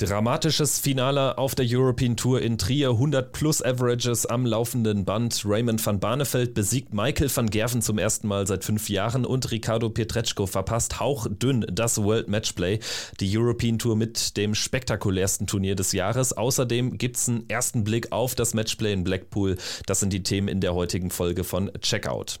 Dramatisches Finale auf der European Tour in Trier, 100 plus Averages am laufenden Band. Raymond van Barneveld besiegt Michael van Gerven zum ersten Mal seit fünf Jahren und Ricardo Pietreczko verpasst hauchdünn das World Matchplay. Die European Tour mit dem spektakulärsten Turnier des Jahres. Außerdem gibt es einen ersten Blick auf das Matchplay in Blackpool. Das sind die Themen in der heutigen Folge von Checkout.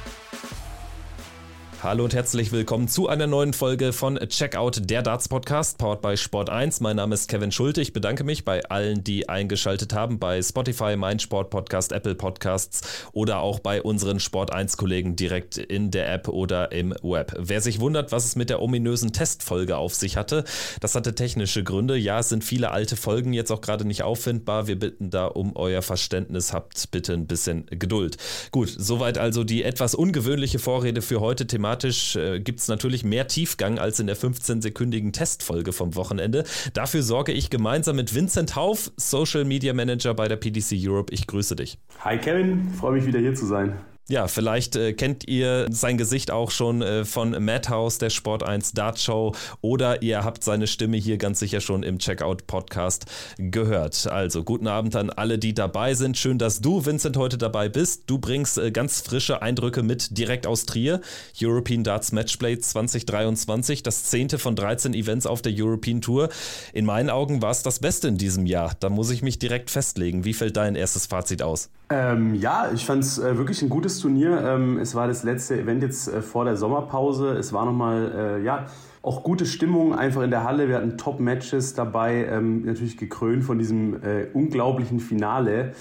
Hallo und herzlich willkommen zu einer neuen Folge von Checkout, der Darts Podcast, powered by Sport 1. Mein Name ist Kevin Schulte. Ich bedanke mich bei allen, die eingeschaltet haben, bei Spotify, Mein Sport Podcast, Apple Podcasts oder auch bei unseren Sport 1 Kollegen direkt in der App oder im Web. Wer sich wundert, was es mit der ominösen Testfolge auf sich hatte, das hatte technische Gründe. Ja, es sind viele alte Folgen jetzt auch gerade nicht auffindbar. Wir bitten da um euer Verständnis. Habt bitte ein bisschen Geduld. Gut, soweit also die etwas ungewöhnliche Vorrede für heute. Thematisch thematisch äh, gibt es natürlich mehr Tiefgang als in der 15-sekündigen Testfolge vom Wochenende. Dafür sorge ich gemeinsam mit Vincent Hauf, Social Media Manager bei der PDC Europe. Ich grüße dich. Hi Kevin, freue mich wieder hier zu sein. Ja, vielleicht äh, kennt ihr sein Gesicht auch schon äh, von Madhouse, der Sport 1 Dart Show, oder ihr habt seine Stimme hier ganz sicher schon im Checkout Podcast gehört. Also guten Abend an alle, die dabei sind. Schön, dass du, Vincent, heute dabei bist. Du bringst äh, ganz frische Eindrücke mit direkt aus Trier. European Darts Matchplay 2023, das zehnte von 13 Events auf der European Tour. In meinen Augen war es das Beste in diesem Jahr. Da muss ich mich direkt festlegen. Wie fällt dein erstes Fazit aus? Ähm, ja, ich fand es äh, wirklich ein gutes Turnier. Ähm, es war das letzte Event jetzt äh, vor der Sommerpause. Es war nochmal, äh, ja, auch gute Stimmung einfach in der Halle. Wir hatten Top-Matches dabei, ähm, natürlich gekrönt von diesem äh, unglaublichen Finale.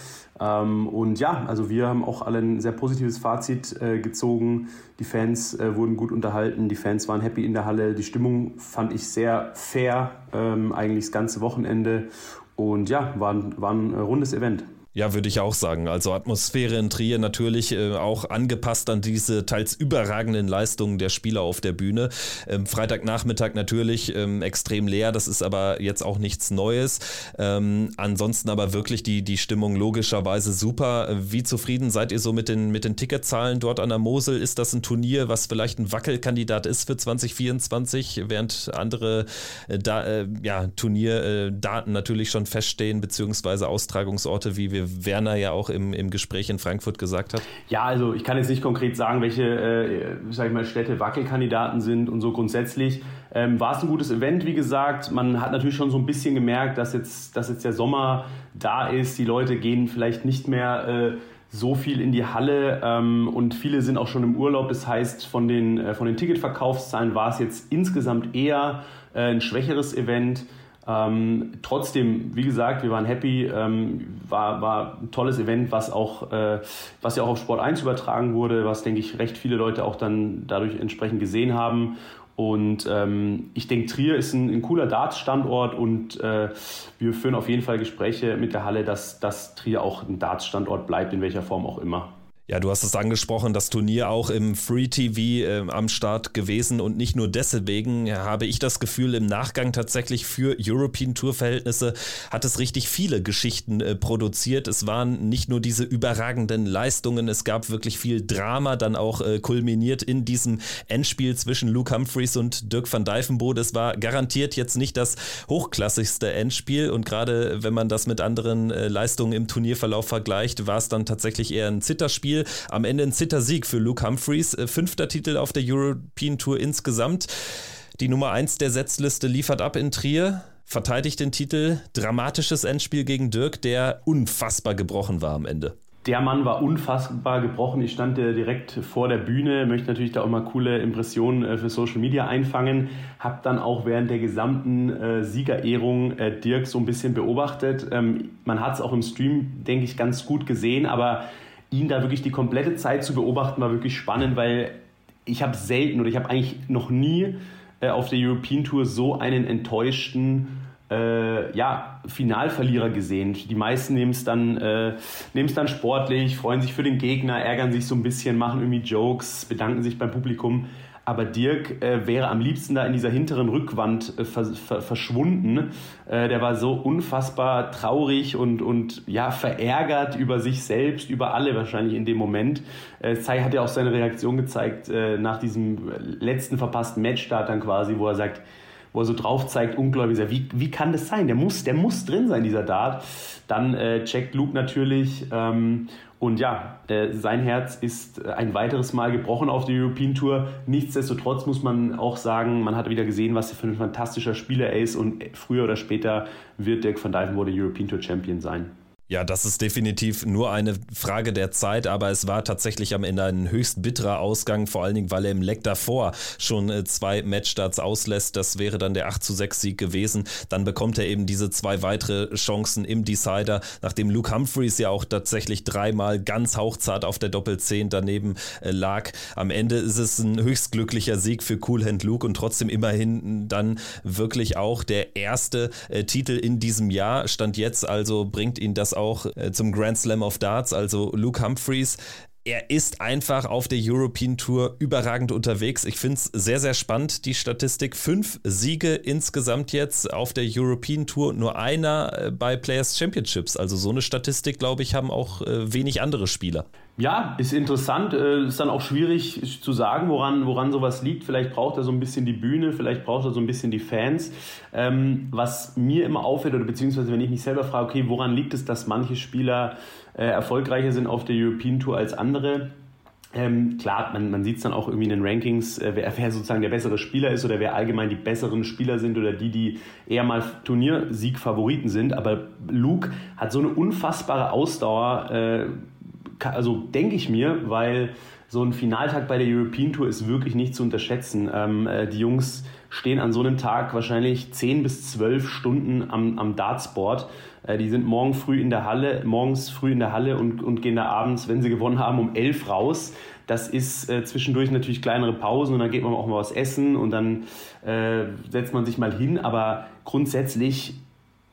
Ähm, und ja, also wir haben auch alle ein sehr positives Fazit äh, gezogen. Die Fans äh, wurden gut unterhalten, die Fans waren happy in der Halle. Die Stimmung fand ich sehr fair, ähm, eigentlich das ganze Wochenende. Und ja, war, war ein rundes Event. Ja, würde ich auch sagen. Also Atmosphäre in Trier natürlich äh, auch angepasst an diese teils überragenden Leistungen der Spieler auf der Bühne. Ähm, Freitagnachmittag natürlich ähm, extrem leer, das ist aber jetzt auch nichts Neues. Ähm, ansonsten aber wirklich die, die Stimmung logischerweise super. Wie zufrieden seid ihr so mit den, mit den Ticketzahlen dort an der Mosel? Ist das ein Turnier, was vielleicht ein Wackelkandidat ist für 2024, während andere äh, da, äh, ja, Turnierdaten natürlich schon feststehen, beziehungsweise Austragungsorte wie wir wie Werner ja auch im, im Gespräch in Frankfurt gesagt hat? Ja, also ich kann jetzt nicht konkret sagen, welche äh, sag ich mal, Städte Wackelkandidaten sind und so grundsätzlich. Ähm, war es ein gutes Event, wie gesagt. Man hat natürlich schon so ein bisschen gemerkt, dass jetzt, dass jetzt der Sommer da ist. Die Leute gehen vielleicht nicht mehr äh, so viel in die Halle ähm, und viele sind auch schon im Urlaub. Das heißt, von den, äh, von den Ticketverkaufszahlen war es jetzt insgesamt eher äh, ein schwächeres Event. Ähm, trotzdem, wie gesagt, wir waren happy, ähm, war, war ein tolles Event, was auch, äh, was ja auch auf Sport 1 übertragen wurde, was, denke ich, recht viele Leute auch dann dadurch entsprechend gesehen haben. Und ähm, ich denke, Trier ist ein, ein cooler Darts-Standort und äh, wir führen auf jeden Fall Gespräche mit der Halle, dass, dass Trier auch ein Darts-Standort bleibt, in welcher Form auch immer. Ja, du hast es angesprochen, das Turnier auch im Free TV äh, am Start gewesen und nicht nur deswegen habe ich das Gefühl, im Nachgang tatsächlich für European Tour Verhältnisse hat es richtig viele Geschichten äh, produziert. Es waren nicht nur diese überragenden Leistungen, es gab wirklich viel Drama, dann auch äh, kulminiert in diesem Endspiel zwischen Luke Humphreys und Dirk van Dijvenbode. Es war garantiert jetzt nicht das hochklassigste Endspiel und gerade wenn man das mit anderen äh, Leistungen im Turnierverlauf vergleicht, war es dann tatsächlich eher ein Zitterspiel. Am Ende ein Zittersieg für Luke Humphreys. Äh, fünfter Titel auf der European Tour insgesamt. Die Nummer 1 der Setzliste liefert ab in Trier, verteidigt den Titel. Dramatisches Endspiel gegen Dirk, der unfassbar gebrochen war am Ende. Der Mann war unfassbar gebrochen. Ich stand direkt vor der Bühne, möchte natürlich da auch mal coole Impressionen äh, für Social Media einfangen. Hab dann auch während der gesamten äh, Siegerehrung Dirk so ein bisschen beobachtet. Ähm, man hat es auch im Stream, denke ich, ganz gut gesehen, aber ihn da wirklich die komplette Zeit zu beobachten, war wirklich spannend, weil ich habe selten oder ich habe eigentlich noch nie äh, auf der European Tour so einen enttäuschten äh, ja, Finalverlierer gesehen. Die meisten nehmen es dann, äh, dann sportlich, freuen sich für den Gegner, ärgern sich so ein bisschen, machen irgendwie Jokes, bedanken sich beim Publikum. Aber Dirk äh, wäre am liebsten da in dieser hinteren Rückwand äh, ver ver verschwunden. Äh, der war so unfassbar traurig und, und ja, verärgert über sich selbst, über alle wahrscheinlich in dem Moment. Äh, hat ja auch seine Reaktion gezeigt äh, nach diesem letzten verpassten Matchstart dann quasi, wo er sagt, wo er so drauf zeigt, ungläubig, wie, wie kann das sein? Der muss, der muss drin sein, dieser Dart. Dann äh, checkt Luke natürlich ähm, und ja, äh, sein Herz ist äh, ein weiteres Mal gebrochen auf der European Tour. Nichtsdestotrotz muss man auch sagen, man hat wieder gesehen, was er für ein fantastischer Spieler er ist und früher oder später wird Dirk van Dijvenbode European Tour Champion sein. Ja, das ist definitiv nur eine Frage der Zeit, aber es war tatsächlich am Ende ein höchst bitterer Ausgang, vor allen Dingen, weil er im Leck davor schon äh, zwei Matchstarts auslässt. Das wäre dann der 8 zu 6 Sieg gewesen. Dann bekommt er eben diese zwei weitere Chancen im Decider, nachdem Luke Humphreys ja auch tatsächlich dreimal ganz hauchzart auf der Doppel 10 daneben äh, lag. Am Ende ist es ein höchst glücklicher Sieg für Cool Hand Luke und trotzdem immerhin dann wirklich auch der erste äh, Titel in diesem Jahr. Stand jetzt also bringt ihn das auch äh, zum Grand Slam of Darts, also Luke Humphreys. Er ist einfach auf der European Tour überragend unterwegs. Ich finde es sehr, sehr spannend, die Statistik. Fünf Siege insgesamt jetzt auf der European Tour, nur einer äh, bei Players Championships. Also so eine Statistik, glaube ich, haben auch äh, wenig andere Spieler. Ja, ist interessant. Äh, ist dann auch schwierig zu sagen, woran, woran sowas liegt. Vielleicht braucht er so ein bisschen die Bühne, vielleicht braucht er so ein bisschen die Fans. Ähm, was mir immer auffällt, oder beziehungsweise wenn ich mich selber frage, okay, woran liegt es, dass manche Spieler äh, erfolgreicher sind auf der European Tour als andere? Ähm, klar, man, man sieht es dann auch irgendwie in den Rankings, äh, wer, wer, sozusagen der bessere Spieler ist oder wer allgemein die besseren Spieler sind oder die, die eher mal Turniersieg-Favoriten sind. Aber Luke hat so eine unfassbare Ausdauer. Äh, also denke ich mir, weil so ein Finaltag bei der European Tour ist wirklich nicht zu unterschätzen. Ähm, äh, die Jungs stehen an so einem Tag wahrscheinlich 10 bis 12 Stunden am, am Dartsport. Äh, die sind morgen früh in der Halle, morgens früh in der Halle und, und gehen da abends, wenn sie gewonnen haben, um 11 raus. Das ist äh, zwischendurch natürlich kleinere Pausen und dann geht man auch mal was essen und dann äh, setzt man sich mal hin. Aber grundsätzlich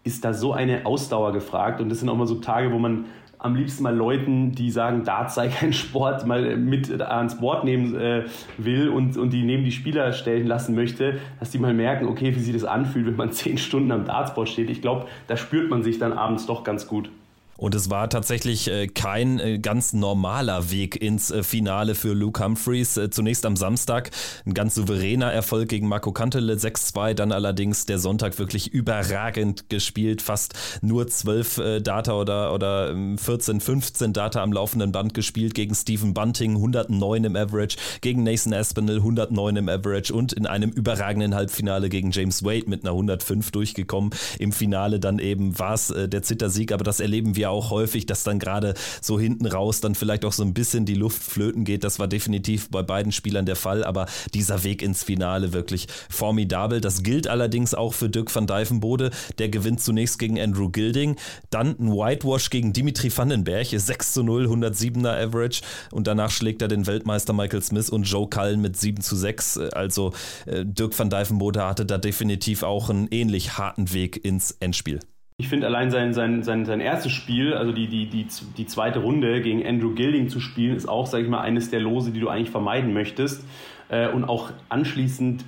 ist da so eine Ausdauer gefragt und das sind auch mal so Tage, wo man am liebsten mal Leuten, die sagen, Dart sei kein Sport, mal mit ans Board nehmen äh, will und, und die neben die Spieler stellen lassen möchte, dass die mal merken, okay, wie sich das anfühlt, wenn man zehn Stunden am Dartboard steht. Ich glaube, da spürt man sich dann abends doch ganz gut. Und es war tatsächlich äh, kein äh, ganz normaler Weg ins äh, Finale für Luke Humphreys. Zunächst am Samstag ein ganz souveräner Erfolg gegen Marco Kantele 6-2, dann allerdings der Sonntag wirklich überragend gespielt, fast nur 12 Data oder, oder 14, ähm, 15 Data am laufenden Band gespielt gegen Stephen Bunting 109 im Average, gegen Nathan Aspinall 109 im Average und in einem überragenden Halbfinale gegen James Wade mit einer 105 durchgekommen. Im Finale dann eben war es der Zittersieg, aber das erleben wir auch häufig, dass dann gerade so hinten raus dann vielleicht auch so ein bisschen die Luft flöten geht. Das war definitiv bei beiden Spielern der Fall, aber dieser Weg ins Finale wirklich formidabel. Das gilt allerdings auch für Dirk van Dijvenbode. Der gewinnt zunächst gegen Andrew Gilding, dann ein Whitewash gegen Dimitri Vandenberg, 6 zu 0, 107er Average und danach schlägt er den Weltmeister Michael Smith und Joe Cullen mit 7 zu 6. Also äh, Dirk van Dijvenbode hatte da definitiv auch einen ähnlich harten Weg ins Endspiel. Ich finde allein sein, sein, sein, sein erstes Spiel, also die, die, die, die zweite Runde gegen Andrew Gilding zu spielen, ist auch, sage ich mal, eines der Lose, die du eigentlich vermeiden möchtest. Äh, und auch anschließend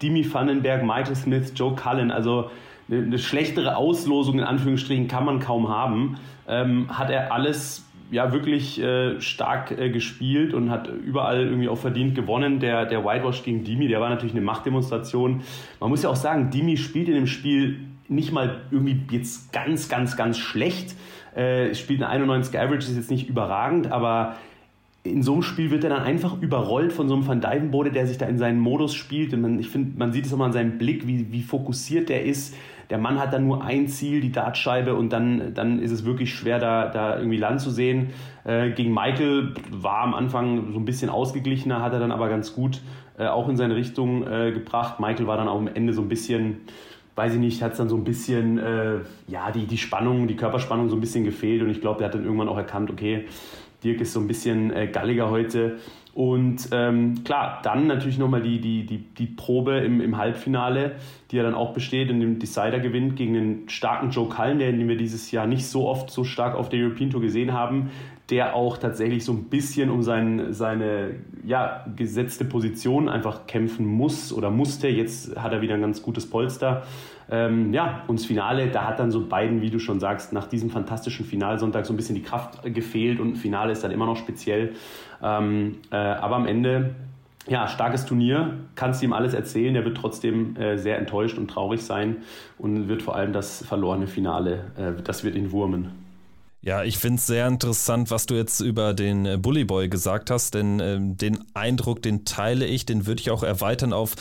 Dimi Vandenberg, Michael Smith, Joe Cullen, also eine, eine schlechtere Auslosung in Anführungsstrichen kann man kaum haben. Ähm, hat er alles ja wirklich äh, stark äh, gespielt und hat überall irgendwie auch verdient gewonnen. Der, der Whitewash gegen Dimi, der war natürlich eine Machtdemonstration. Man muss ja auch sagen, Dimi spielt in dem Spiel nicht mal irgendwie jetzt ganz, ganz, ganz schlecht. Äh, spielt eine 91 Average, ist jetzt nicht überragend, aber in so einem Spiel wird er dann einfach überrollt von so einem Van Dijvenbode, der sich da in seinen Modus spielt. Und man, ich finde, man sieht es auch mal an seinem Blick, wie, wie fokussiert der ist. Der Mann hat dann nur ein Ziel, die Dartscheibe, und dann, dann ist es wirklich schwer, da, da irgendwie Land zu sehen. Äh, gegen Michael war am Anfang so ein bisschen ausgeglichener, hat er dann aber ganz gut äh, auch in seine Richtung äh, gebracht. Michael war dann auch am Ende so ein bisschen weiß ich nicht, hat es dann so ein bisschen, äh, ja, die, die Spannung, die Körperspannung so ein bisschen gefehlt und ich glaube, der hat dann irgendwann auch erkannt, okay, Dirk ist so ein bisschen äh, galliger heute Und ähm, klar, dann natürlich nochmal die, die, die, die Probe im, im Halbfinale, die ja dann auch besteht, in dem Decider gewinnt gegen den starken Joe Cullen, den wir dieses Jahr nicht so oft so stark auf der European Tour gesehen haben, der auch tatsächlich so ein bisschen um sein, seine ja, gesetzte Position einfach kämpfen muss oder musste. Jetzt hat er wieder ein ganz gutes Polster. Ähm, ja, und das Finale, da hat dann so beiden, wie du schon sagst, nach diesem fantastischen Finalsonntag so ein bisschen die Kraft gefehlt und ein Finale ist dann immer noch speziell. Ähm, äh, aber am Ende, ja, starkes Turnier, kannst ihm alles erzählen, er wird trotzdem äh, sehr enttäuscht und traurig sein und wird vor allem das verlorene Finale, äh, das wird ihn wurmen. Ja, ich finde es sehr interessant, was du jetzt über den äh, Bully Boy gesagt hast, denn ähm, den Eindruck, den teile ich, den würde ich auch erweitern auf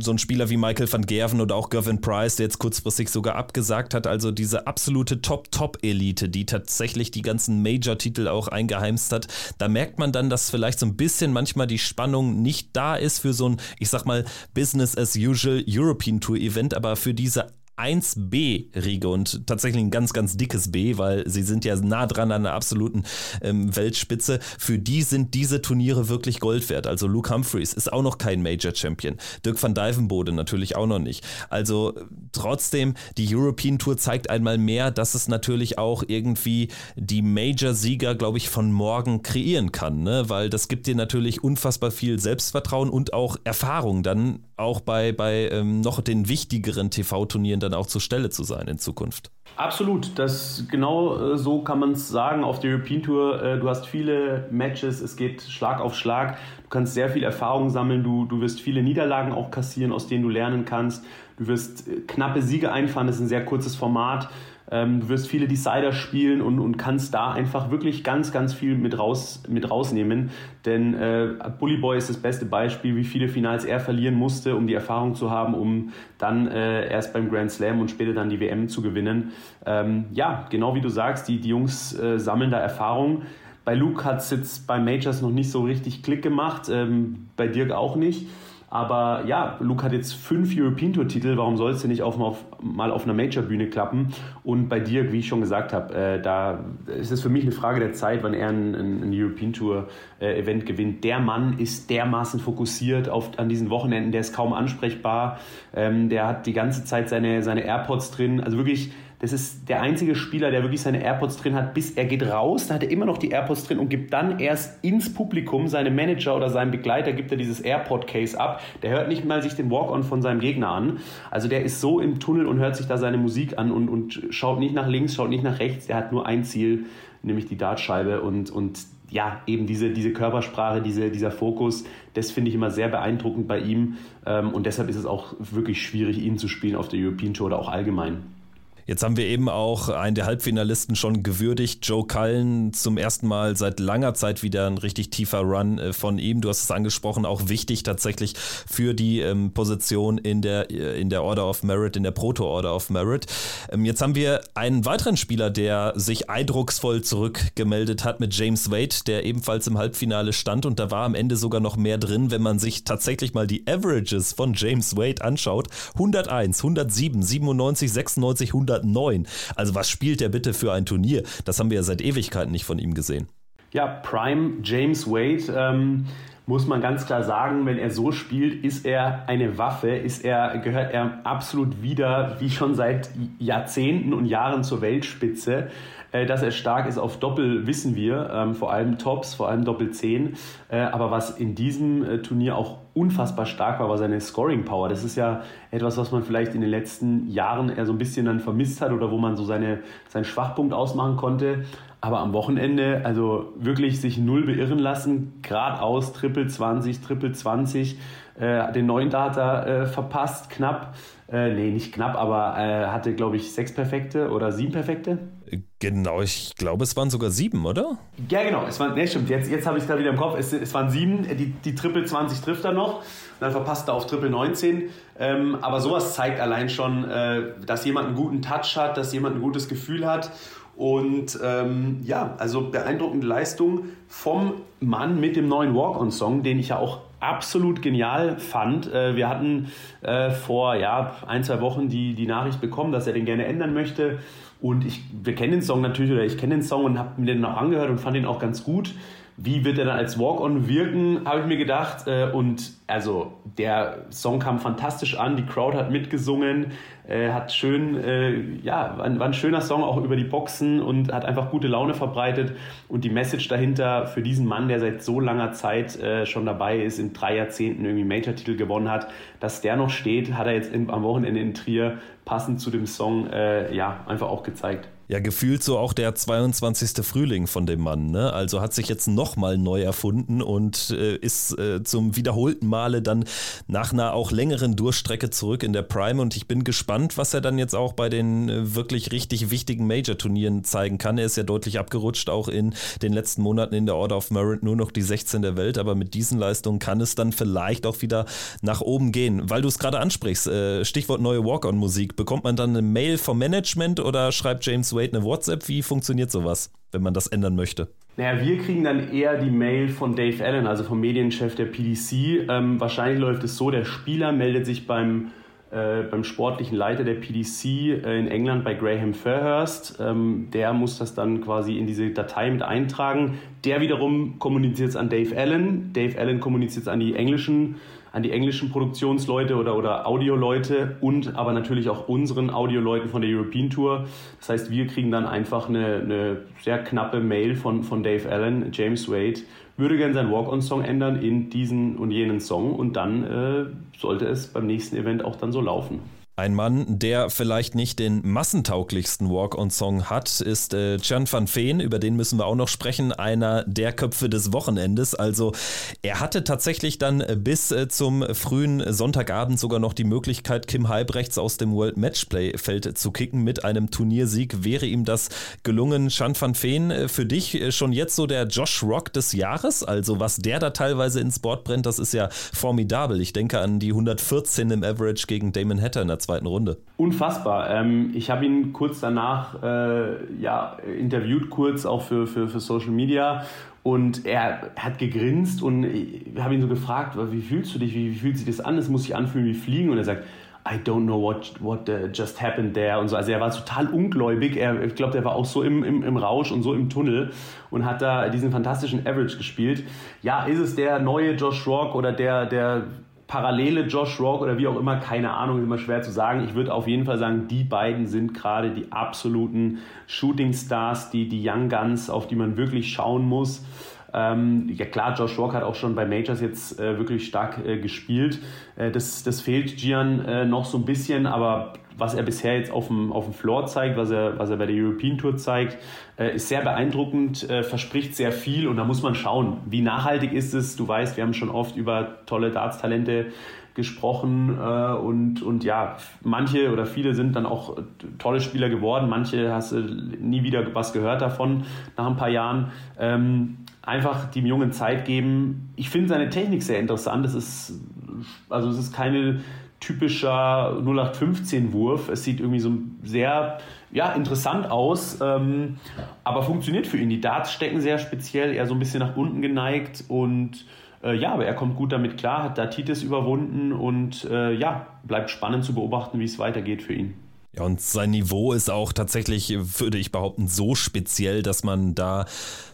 so einen Spieler wie Michael van Gerven oder auch Gavin Price, der jetzt kurzfristig sogar abgesagt hat. Also diese absolute Top-Top-Elite, die tatsächlich die ganzen Major-Titel auch eingeheimst hat. Da merkt man dann, dass vielleicht so ein bisschen manchmal die Spannung nicht da ist für so ein, ich sag mal, Business as usual European Tour Event, aber für diese 1B-Riege und tatsächlich ein ganz, ganz dickes B, weil sie sind ja nah dran an der absoluten ähm, Weltspitze. Für die sind diese Turniere wirklich Gold wert. Also Luke Humphreys ist auch noch kein Major Champion. Dirk van Dijvenbode natürlich auch noch nicht. Also trotzdem, die European Tour zeigt einmal mehr, dass es natürlich auch irgendwie die Major-Sieger, glaube ich, von morgen kreieren kann, ne? weil das gibt dir natürlich unfassbar viel Selbstvertrauen und auch Erfahrung dann auch bei, bei ähm, noch den wichtigeren TV-Turnieren dann auch zur Stelle zu sein in Zukunft. Absolut, das genau äh, so kann man es sagen auf der European Tour. Äh, du hast viele Matches, es geht Schlag auf Schlag. Du kannst sehr viel Erfahrung sammeln, du, du wirst viele Niederlagen auch kassieren, aus denen du lernen kannst. Du wirst äh, knappe Siege einfahren, das ist ein sehr kurzes Format. Ähm, du wirst viele Decider spielen und, und kannst da einfach wirklich ganz, ganz viel mit, raus, mit rausnehmen. Denn äh, Bully Boy ist das beste Beispiel, wie viele Finals er verlieren musste, um die Erfahrung zu haben, um dann äh, erst beim Grand Slam und später dann die WM zu gewinnen. Ähm, ja, genau wie du sagst, die, die Jungs äh, sammeln da Erfahrung. Bei Luke hat es jetzt bei Majors noch nicht so richtig Klick gemacht, ähm, bei Dirk auch nicht. Aber ja, Luke hat jetzt fünf European Tour Titel. Warum soll es denn nicht auf, auf, mal auf einer Major Bühne klappen? Und bei Dirk, wie ich schon gesagt habe, äh, da ist es für mich eine Frage der Zeit, wann er ein, ein, European Tour äh, Event gewinnt. Der Mann ist dermaßen fokussiert auf, an diesen Wochenenden. Der ist kaum ansprechbar. Ähm, der hat die ganze Zeit seine, seine AirPods drin. Also wirklich das ist der einzige Spieler, der wirklich seine AirPods drin hat, bis er geht raus, da hat er immer noch die AirPods drin und gibt dann erst ins Publikum, seinem Manager oder seinem Begleiter, gibt er dieses AirPod-Case ab. Der hört nicht mal sich den Walk-On von seinem Gegner an. Also der ist so im Tunnel und hört sich da seine Musik an und, und schaut nicht nach links, schaut nicht nach rechts. Er hat nur ein Ziel, nämlich die Dartscheibe und, und ja, eben diese, diese Körpersprache, diese, dieser Fokus, das finde ich immer sehr beeindruckend bei ihm. Ähm, und deshalb ist es auch wirklich schwierig, ihn zu spielen auf der European Tour oder auch allgemein. Jetzt haben wir eben auch einen der Halbfinalisten schon gewürdigt, Joe Cullen, zum ersten Mal seit langer Zeit wieder ein richtig tiefer Run äh, von ihm. Du hast es angesprochen, auch wichtig tatsächlich für die ähm, Position in der, äh, in der Order of Merit, in der Proto-Order of Merit. Ähm, jetzt haben wir einen weiteren Spieler, der sich eindrucksvoll zurückgemeldet hat mit James Wade, der ebenfalls im Halbfinale stand und da war am Ende sogar noch mehr drin, wenn man sich tatsächlich mal die Averages von James Wade anschaut. 101, 107, 97, 96, 100 109. Also was spielt der bitte für ein Turnier? Das haben wir ja seit Ewigkeiten nicht von ihm gesehen. Ja, Prime James Wade. Ähm muss man ganz klar sagen, wenn er so spielt, ist er eine Waffe, ist er, gehört er absolut wieder, wie schon seit Jahrzehnten und Jahren zur Weltspitze. Äh, dass er stark ist auf Doppel, wissen wir, ähm, vor allem Tops, vor allem Doppel 10. Äh, aber was in diesem äh, Turnier auch unfassbar stark war, war seine Scoring Power. Das ist ja etwas, was man vielleicht in den letzten Jahren eher so ein bisschen dann vermisst hat oder wo man so seine, seinen Schwachpunkt ausmachen konnte. Aber am Wochenende, also wirklich sich null beirren lassen, geradeaus, Triple 20, Triple 20, äh, den neuen Data äh, verpasst, knapp. Äh, nee, nicht knapp, aber äh, hatte, glaube ich, sechs Perfekte oder sieben Perfekte. Genau, ich glaube, es waren sogar sieben, oder? Ja, genau. Es waren, nee, stimmt. Jetzt, jetzt habe ich es gerade wieder im Kopf. Es, es, waren sieben. Die, die Triple 20 trifft er noch. Dann verpasst er auf Triple 19. Ähm, aber sowas zeigt allein schon, äh, dass jemand einen guten Touch hat, dass jemand ein gutes Gefühl hat. Und ähm, ja, also beeindruckende Leistung vom Mann mit dem neuen Walk-on-Song, den ich ja auch absolut genial fand. Äh, wir hatten äh, vor ja, ein, zwei Wochen die, die Nachricht bekommen, dass er den gerne ändern möchte. Und ich, wir kennen den Song natürlich, oder ich kenne den Song und habe mir den noch angehört und fand ihn auch ganz gut. Wie wird er dann als Walk-On wirken, habe ich mir gedacht. Äh, und also der Song kam fantastisch an, die Crowd hat mitgesungen, äh, hat schön, äh, ja, war ein, schöner Song auch über die Boxen und hat einfach gute Laune verbreitet. Und die Message dahinter für diesen Mann, der seit so langer Zeit schon dabei ist, in drei Jahrzehnten irgendwie Major-Titel gewonnen hat, dass der noch steht, hat er jetzt am Wochenende in Trier passend zu dem Song ja einfach auch gezeigt. Ja, gefühlt so auch der 22. Frühling von dem Mann. Ne? Also hat sich jetzt nochmal neu erfunden und äh, ist äh, zum wiederholten Male dann nach einer auch längeren Durchstrecke zurück in der Prime. Und ich bin gespannt, was er dann jetzt auch bei den äh, wirklich richtig wichtigen Major-Turnieren zeigen kann. Er ist ja deutlich abgerutscht, auch in den letzten Monaten in der Order of Merit nur noch die 16 der Welt. Aber mit diesen Leistungen kann es dann vielleicht auch wieder nach oben gehen. Weil du es gerade ansprichst, äh, Stichwort neue Walk-on-Musik. Bekommt man dann eine Mail vom Management oder schreibt James Wade eine WhatsApp? Wie funktioniert sowas, wenn man das ändern möchte? Naja, wir kriegen dann eher die Mail von Dave Allen, also vom Medienchef der PDC. Ähm, wahrscheinlich läuft es so, der Spieler meldet sich beim, äh, beim sportlichen Leiter der PDC äh, in England bei Graham Fairhurst. Ähm, der muss das dann quasi in diese Datei mit eintragen. Der wiederum kommuniziert es an Dave Allen. Dave Allen kommuniziert es an die englischen an die englischen Produktionsleute oder, oder Audioleute und aber natürlich auch unseren Audioleuten von der European Tour. Das heißt, wir kriegen dann einfach eine, eine sehr knappe Mail von, von Dave Allen, James Wade, würde gerne seinen Walk-on-Song ändern in diesen und jenen Song und dann äh, sollte es beim nächsten Event auch dann so laufen. Ein Mann, der vielleicht nicht den massentauglichsten Walk-on-Song hat, ist äh, Chan van Veen. Über den müssen wir auch noch sprechen. Einer der Köpfe des Wochenendes. Also er hatte tatsächlich dann bis äh, zum frühen Sonntagabend sogar noch die Möglichkeit, Kim Halbrechts aus dem World Matchplay-Feld zu kicken mit einem Turniersieg. Wäre ihm das gelungen? Chan van Veen, äh, für dich äh, schon jetzt so der Josh Rock des Jahres? Also was der da teilweise ins Board brennt, das ist ja formidabel. Ich denke an die 114 im Average gegen Damon Hatter in der zweiten Runde. Unfassbar. Ähm, ich habe ihn kurz danach äh, ja, interviewt, kurz auch für, für, für Social Media. Und er hat gegrinst und ich habe ihn so gefragt, wie fühlst du dich, wie, wie fühlt sich das an? Es muss sich anfühlen wie Fliegen. Und er sagt, I don't know what, what uh, just happened there und so. Also er war total ungläubig. Er, ich glaube, der war auch so im, im, im Rausch und so im Tunnel und hat da diesen fantastischen Average gespielt. Ja, ist es der neue Josh Rock oder der, der parallele Josh Rock oder wie auch immer, keine Ahnung, ist immer schwer zu sagen. Ich würde auf jeden Fall sagen, die beiden sind gerade die absoluten Shooting Stars, die, die Young Guns, auf die man wirklich schauen muss. Ähm, ja klar, Josh Rock hat auch schon bei Majors jetzt äh, wirklich stark äh, gespielt. Äh, das, das fehlt Gian äh, noch so ein bisschen, aber was er bisher jetzt auf dem, auf dem Floor zeigt, was er, was er bei der European Tour zeigt, äh, ist sehr beeindruckend, äh, verspricht sehr viel und da muss man schauen, wie nachhaltig ist es. Du weißt, wir haben schon oft über tolle Darts-Talente gesprochen äh, und, und ja, manche oder viele sind dann auch tolle Spieler geworden, manche hast du nie wieder was gehört davon nach ein paar Jahren. Ähm, einfach dem Jungen Zeit geben. Ich finde seine Technik sehr interessant. Es ist, also es ist keine typischer 0815-Wurf. Es sieht irgendwie so sehr ja, interessant aus, ähm, aber funktioniert für ihn. Die Darts stecken sehr speziell, eher so ein bisschen nach unten geneigt und äh, ja, aber er kommt gut damit klar, hat da Titus überwunden und äh, ja, bleibt spannend zu beobachten, wie es weitergeht für ihn. Ja, und sein Niveau ist auch tatsächlich, würde ich behaupten, so speziell, dass man da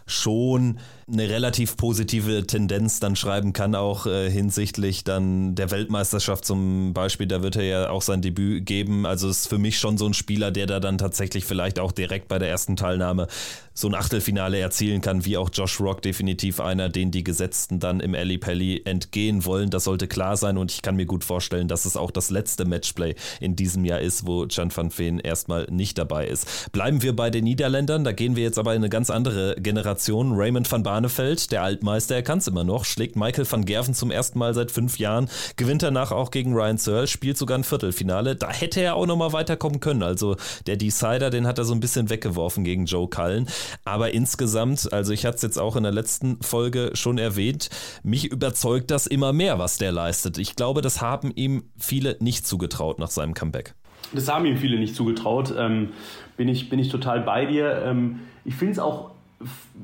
schon eine relativ positive Tendenz dann schreiben kann, auch äh, hinsichtlich dann der Weltmeisterschaft zum Beispiel. Da wird er ja auch sein Debüt geben. Also ist für mich schon so ein Spieler, der da dann tatsächlich vielleicht auch direkt bei der ersten Teilnahme so ein Achtelfinale erzielen kann, wie auch Josh Rock definitiv einer, den die Gesetzten dann im Ali Pelli entgehen wollen. Das sollte klar sein und ich kann mir gut vorstellen, dass es auch das letzte Matchplay in diesem Jahr ist, wo Jan van Veen erstmal nicht dabei ist. Bleiben wir bei den Niederländern, da gehen wir jetzt aber in eine ganz andere Generation. Raymond van Barneveld, der Altmeister, er kann es immer noch, schlägt Michael van Gerven zum ersten Mal seit fünf Jahren, gewinnt danach auch gegen Ryan Searle, spielt sogar ein Viertelfinale. Da hätte er auch nochmal weiterkommen können. Also der Decider, den hat er so ein bisschen weggeworfen gegen Joe Cullen. Aber insgesamt, also ich hatte es jetzt auch in der letzten Folge schon erwähnt, mich überzeugt das immer mehr, was der leistet. Ich glaube, das haben ihm viele nicht zugetraut nach seinem Comeback. Das haben ihm viele nicht zugetraut. Ähm, bin, ich, bin ich total bei dir. Ähm, ich finde es auch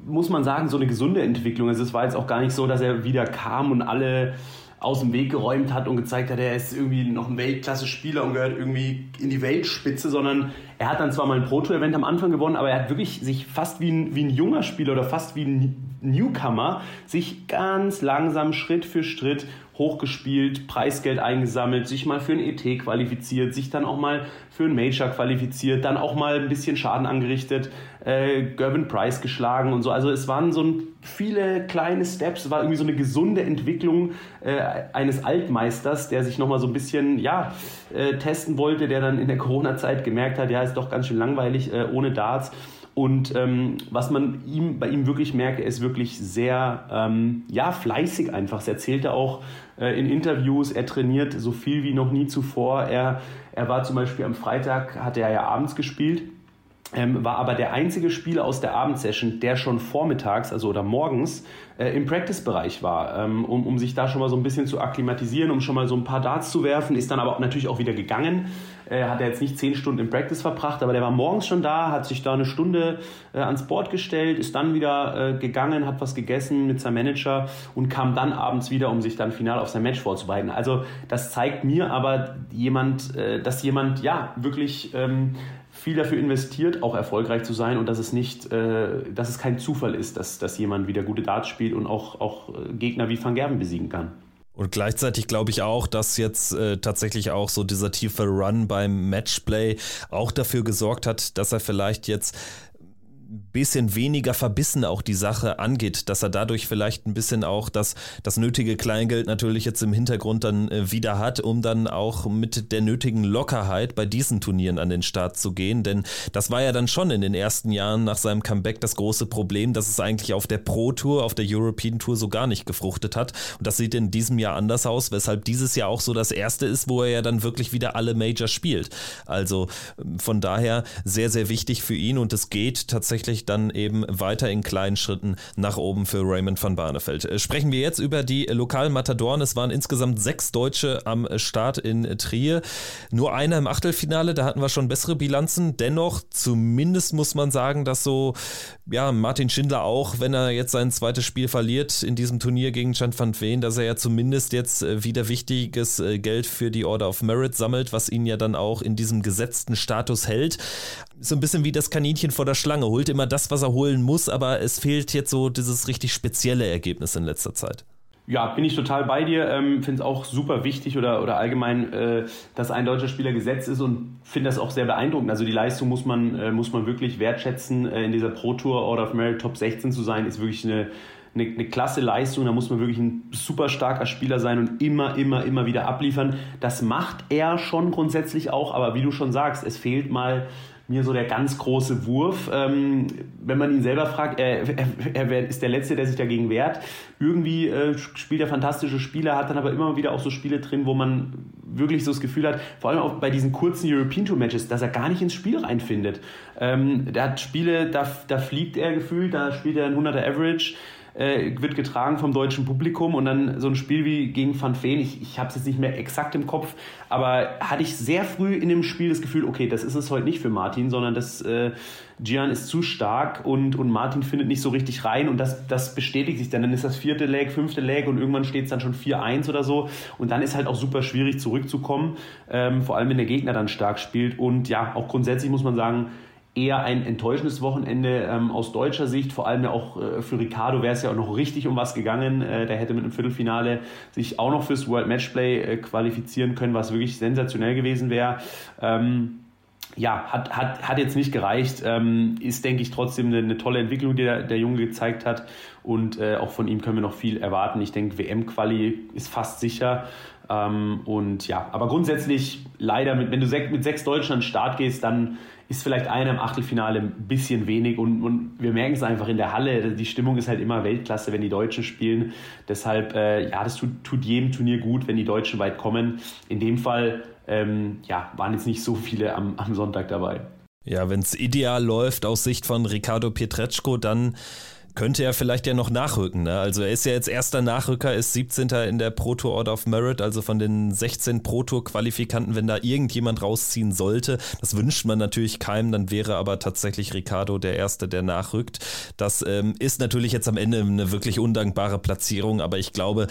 muss man sagen, so eine gesunde Entwicklung. Also es war jetzt auch gar nicht so, dass er wieder kam und alle aus dem Weg geräumt hat und gezeigt hat, er ist irgendwie noch ein Weltklasse-Spieler und gehört irgendwie in die Weltspitze, sondern Er hat dann zwar mal ein Pro Tour Event am Anfang gewonnen, aber er hat wirklich sich fast wie ein, wie ein junger Spieler oder fast wie ein Newcomer sich ganz langsam Schritt für Schritt hochgespielt, Preisgeld eingesammelt, sich mal für ein ET qualifiziert, sich dann auch mal für ein Major qualifiziert, dann auch mal ein bisschen Schaden angerichtet, äh, Gervin Price geschlagen und so. Also es waren so ein, viele kleine Steps, war irgendwie so eine gesunde Entwicklung äh, eines Altmeisters, der sich nochmal so ein bisschen ja, äh, testen wollte, der dann in der Corona-Zeit gemerkt hat, ja, ist doch ganz schön langweilig äh, ohne Darts. Und ähm, was man ihm, bei ihm wirklich merkt, er ist wirklich sehr ähm, ja, fleißig einfach. Er erzählte auch äh, in Interviews, er trainiert so viel wie noch nie zuvor. Er, er war zum Beispiel am Freitag, hat er ja abends gespielt ähm, war aber der einzige Spieler aus der Abendsession, der schon vormittags, also oder morgens, äh, im Practice-Bereich war, ähm, um, um sich da schon mal so ein bisschen zu akklimatisieren, um schon mal so ein paar Darts zu werfen, ist dann aber natürlich auch wieder gegangen. Äh, hat er jetzt nicht zehn Stunden im Practice verbracht, aber der war morgens schon da, hat sich da eine Stunde äh, ans Board gestellt, ist dann wieder äh, gegangen, hat was gegessen mit seinem Manager und kam dann abends wieder, um sich dann final auf sein Match vorzubereiten. Also das zeigt mir aber jemand, äh, dass jemand ja wirklich ähm, viel dafür investiert, auch erfolgreich zu sein und dass es nicht, äh, dass es kein Zufall ist, dass, dass jemand wieder gute Darts spielt und auch, auch äh, Gegner wie Van Gerben besiegen kann. Und gleichzeitig glaube ich auch, dass jetzt äh, tatsächlich auch so dieser tiefe Run beim Matchplay auch dafür gesorgt hat, dass er vielleicht jetzt bisschen weniger verbissen auch die Sache angeht, dass er dadurch vielleicht ein bisschen auch das, das nötige Kleingeld natürlich jetzt im Hintergrund dann äh, wieder hat, um dann auch mit der nötigen Lockerheit bei diesen Turnieren an den Start zu gehen. Denn das war ja dann schon in den ersten Jahren nach seinem Comeback das große Problem, dass es eigentlich auf der Pro Tour, auf der European Tour so gar nicht gefruchtet hat. Und das sieht in diesem Jahr anders aus, weshalb dieses Jahr auch so das erste ist, wo er ja dann wirklich wieder alle Majors spielt. Also ähm, von daher sehr, sehr wichtig für ihn und es geht tatsächlich dann eben weiter in kleinen Schritten nach oben für Raymond van Barneveld. Äh, sprechen wir jetzt über die lokalen Matadoren. Es waren insgesamt sechs Deutsche am Start in Trier. Nur einer im Achtelfinale, da hatten wir schon bessere Bilanzen. Dennoch, zumindest muss man sagen, dass so, ja, Martin Schindler auch, wenn er jetzt sein zweites Spiel verliert in diesem Turnier gegen Chan van Veen, dass er ja zumindest jetzt äh, wieder wichtiges äh, Geld für die Order of Merit sammelt, was ihn ja dann auch in diesem gesetzten Status hält so ein bisschen wie das Kaninchen vor der Schlange, holt immer das, was er holen muss, aber es fehlt jetzt so dieses richtig spezielle Ergebnis in letzter Zeit. Ja, bin ich total bei dir. Ähm, finde es auch super wichtig oder, oder allgemein, äh, dass ein deutscher Spieler gesetzt ist und finde das auch sehr beeindruckend. Also die Leistung muss man, äh, muss man wirklich wertschätzen. Äh, in dieser Pro Tour Order of Merit Top 16 zu sein, ist wirklich eine, eine, eine klasse Leistung. Da muss man wirklich ein super starker Spieler sein und immer, immer, immer wieder abliefern. Das macht er schon grundsätzlich auch, aber wie du schon sagst, es fehlt mal mir so der ganz große Wurf. Ähm, wenn man ihn selber fragt, er, er, er, ist der Letzte, der sich dagegen wehrt. Irgendwie äh, spielt er fantastische Spiele, hat dann aber immer wieder auch so Spiele drin, wo man wirklich so das Gefühl hat, vor allem auch bei diesen kurzen European Tour Matches, dass er gar nicht ins Spiel reinfindet. Ähm, der hat Spiele, da, da fliegt er gefühlt, da spielt er ein 100er Average äh, wird getragen vom deutschen Publikum und dann so ein Spiel wie gegen Van Veen, ich, ich habe es jetzt nicht mehr exakt im Kopf, aber hatte ich sehr früh in dem Spiel das Gefühl, okay, das ist es heute nicht für Martin, sondern das äh, Gian ist zu stark und, und Martin findet nicht so richtig rein und das, das bestätigt sich dann. Dann ist das vierte Leg, fünfte Leg und irgendwann steht es dann schon 4-1 oder so und dann ist halt auch super schwierig zurückzukommen, ähm, vor allem wenn der Gegner dann stark spielt und ja, auch grundsätzlich muss man sagen, eher ein enttäuschendes Wochenende ähm, aus deutscher Sicht. Vor allem ja auch äh, für Ricardo wäre es ja auch noch richtig um was gegangen. Äh, der hätte mit einem Viertelfinale sich auch noch fürs World Matchplay äh, qualifizieren können, was wirklich sensationell gewesen wäre. Ähm, ja, hat, hat, hat jetzt nicht gereicht. Ähm, ist, denke ich, trotzdem eine, eine, tolle Entwicklung, die der, der Junge gezeigt hat. Und äh, auch von ihm können wir noch viel erwarten. Ich denke, WM-Quali ist fast sicher. Ähm, und ja, aber grundsätzlich leider, mit, wenn du sech, mit sechs Deutschen an den Start gehst, dann ist vielleicht einer im Achtelfinale ein bisschen wenig und, und wir merken es einfach in der Halle. Die Stimmung ist halt immer Weltklasse, wenn die Deutschen spielen. Deshalb, äh, ja, das tut, tut jedem Turnier gut, wenn die Deutschen weit kommen. In dem Fall, ähm, ja, waren jetzt nicht so viele am, am Sonntag dabei. Ja, wenn es ideal läuft aus Sicht von Ricardo Pietreczko, dann könnte er vielleicht ja noch nachrücken. Ne? Also er ist ja jetzt erster Nachrücker, ist 17. in der Pro Tour Order of Merit, also von den 16 Pro Tour Qualifikanten, wenn da irgendjemand rausziehen sollte, das wünscht man natürlich keinem, dann wäre aber tatsächlich Ricardo der Erste, der nachrückt. Das ähm, ist natürlich jetzt am Ende eine wirklich undankbare Platzierung, aber ich glaube,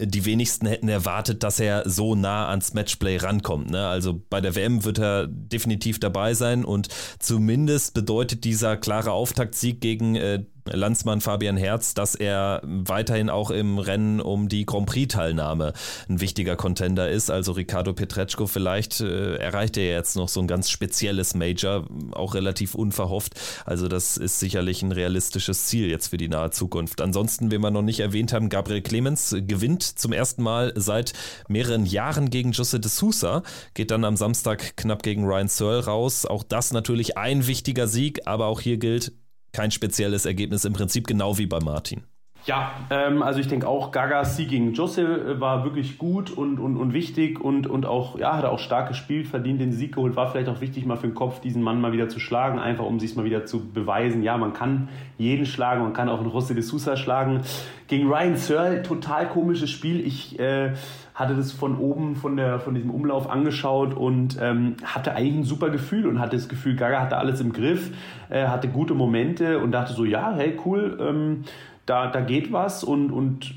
die wenigsten hätten erwartet, dass er so nah ans Matchplay rankommt. Ne? Also bei der WM wird er definitiv dabei sein und zumindest bedeutet dieser klare Auftaktsieg gegen äh, Landsmann Fabian Herz, dass er weiterhin auch im Rennen um die Grand Prix-Teilnahme ein wichtiger Contender ist. Also Ricardo Petretschko vielleicht äh, erreicht er jetzt noch so ein ganz spezielles Major, auch relativ unverhofft. Also das ist sicherlich ein realistisches Ziel jetzt für die nahe Zukunft. Ansonsten, wenn wir noch nicht erwähnt haben, Gabriel Clemens gewinnt zum ersten Mal seit mehreren Jahren gegen Jose de Sousa, geht dann am Samstag knapp gegen Ryan Searle raus. Auch das natürlich ein wichtiger Sieg, aber auch hier gilt, kein spezielles Ergebnis, im Prinzip genau wie bei Martin. Ja, ähm, also ich denke auch, Gagas Sieg gegen Josse äh, war wirklich gut und, und, und wichtig und, und auch, ja, hat er auch stark gespielt, verdient den Sieg geholt, war vielleicht auch wichtig mal für den Kopf, diesen Mann mal wieder zu schlagen, einfach um sich mal wieder zu beweisen, ja, man kann jeden schlagen, man kann auch einen José de Sousa schlagen. Gegen Ryan Searle, total komisches Spiel, ich äh, hatte das von oben, von, der, von diesem Umlauf angeschaut und ähm, hatte eigentlich ein super Gefühl und hatte das Gefühl, Gaga hatte alles im Griff, äh, hatte gute Momente und dachte so, ja, hey, cool, ähm, da, da geht was und, und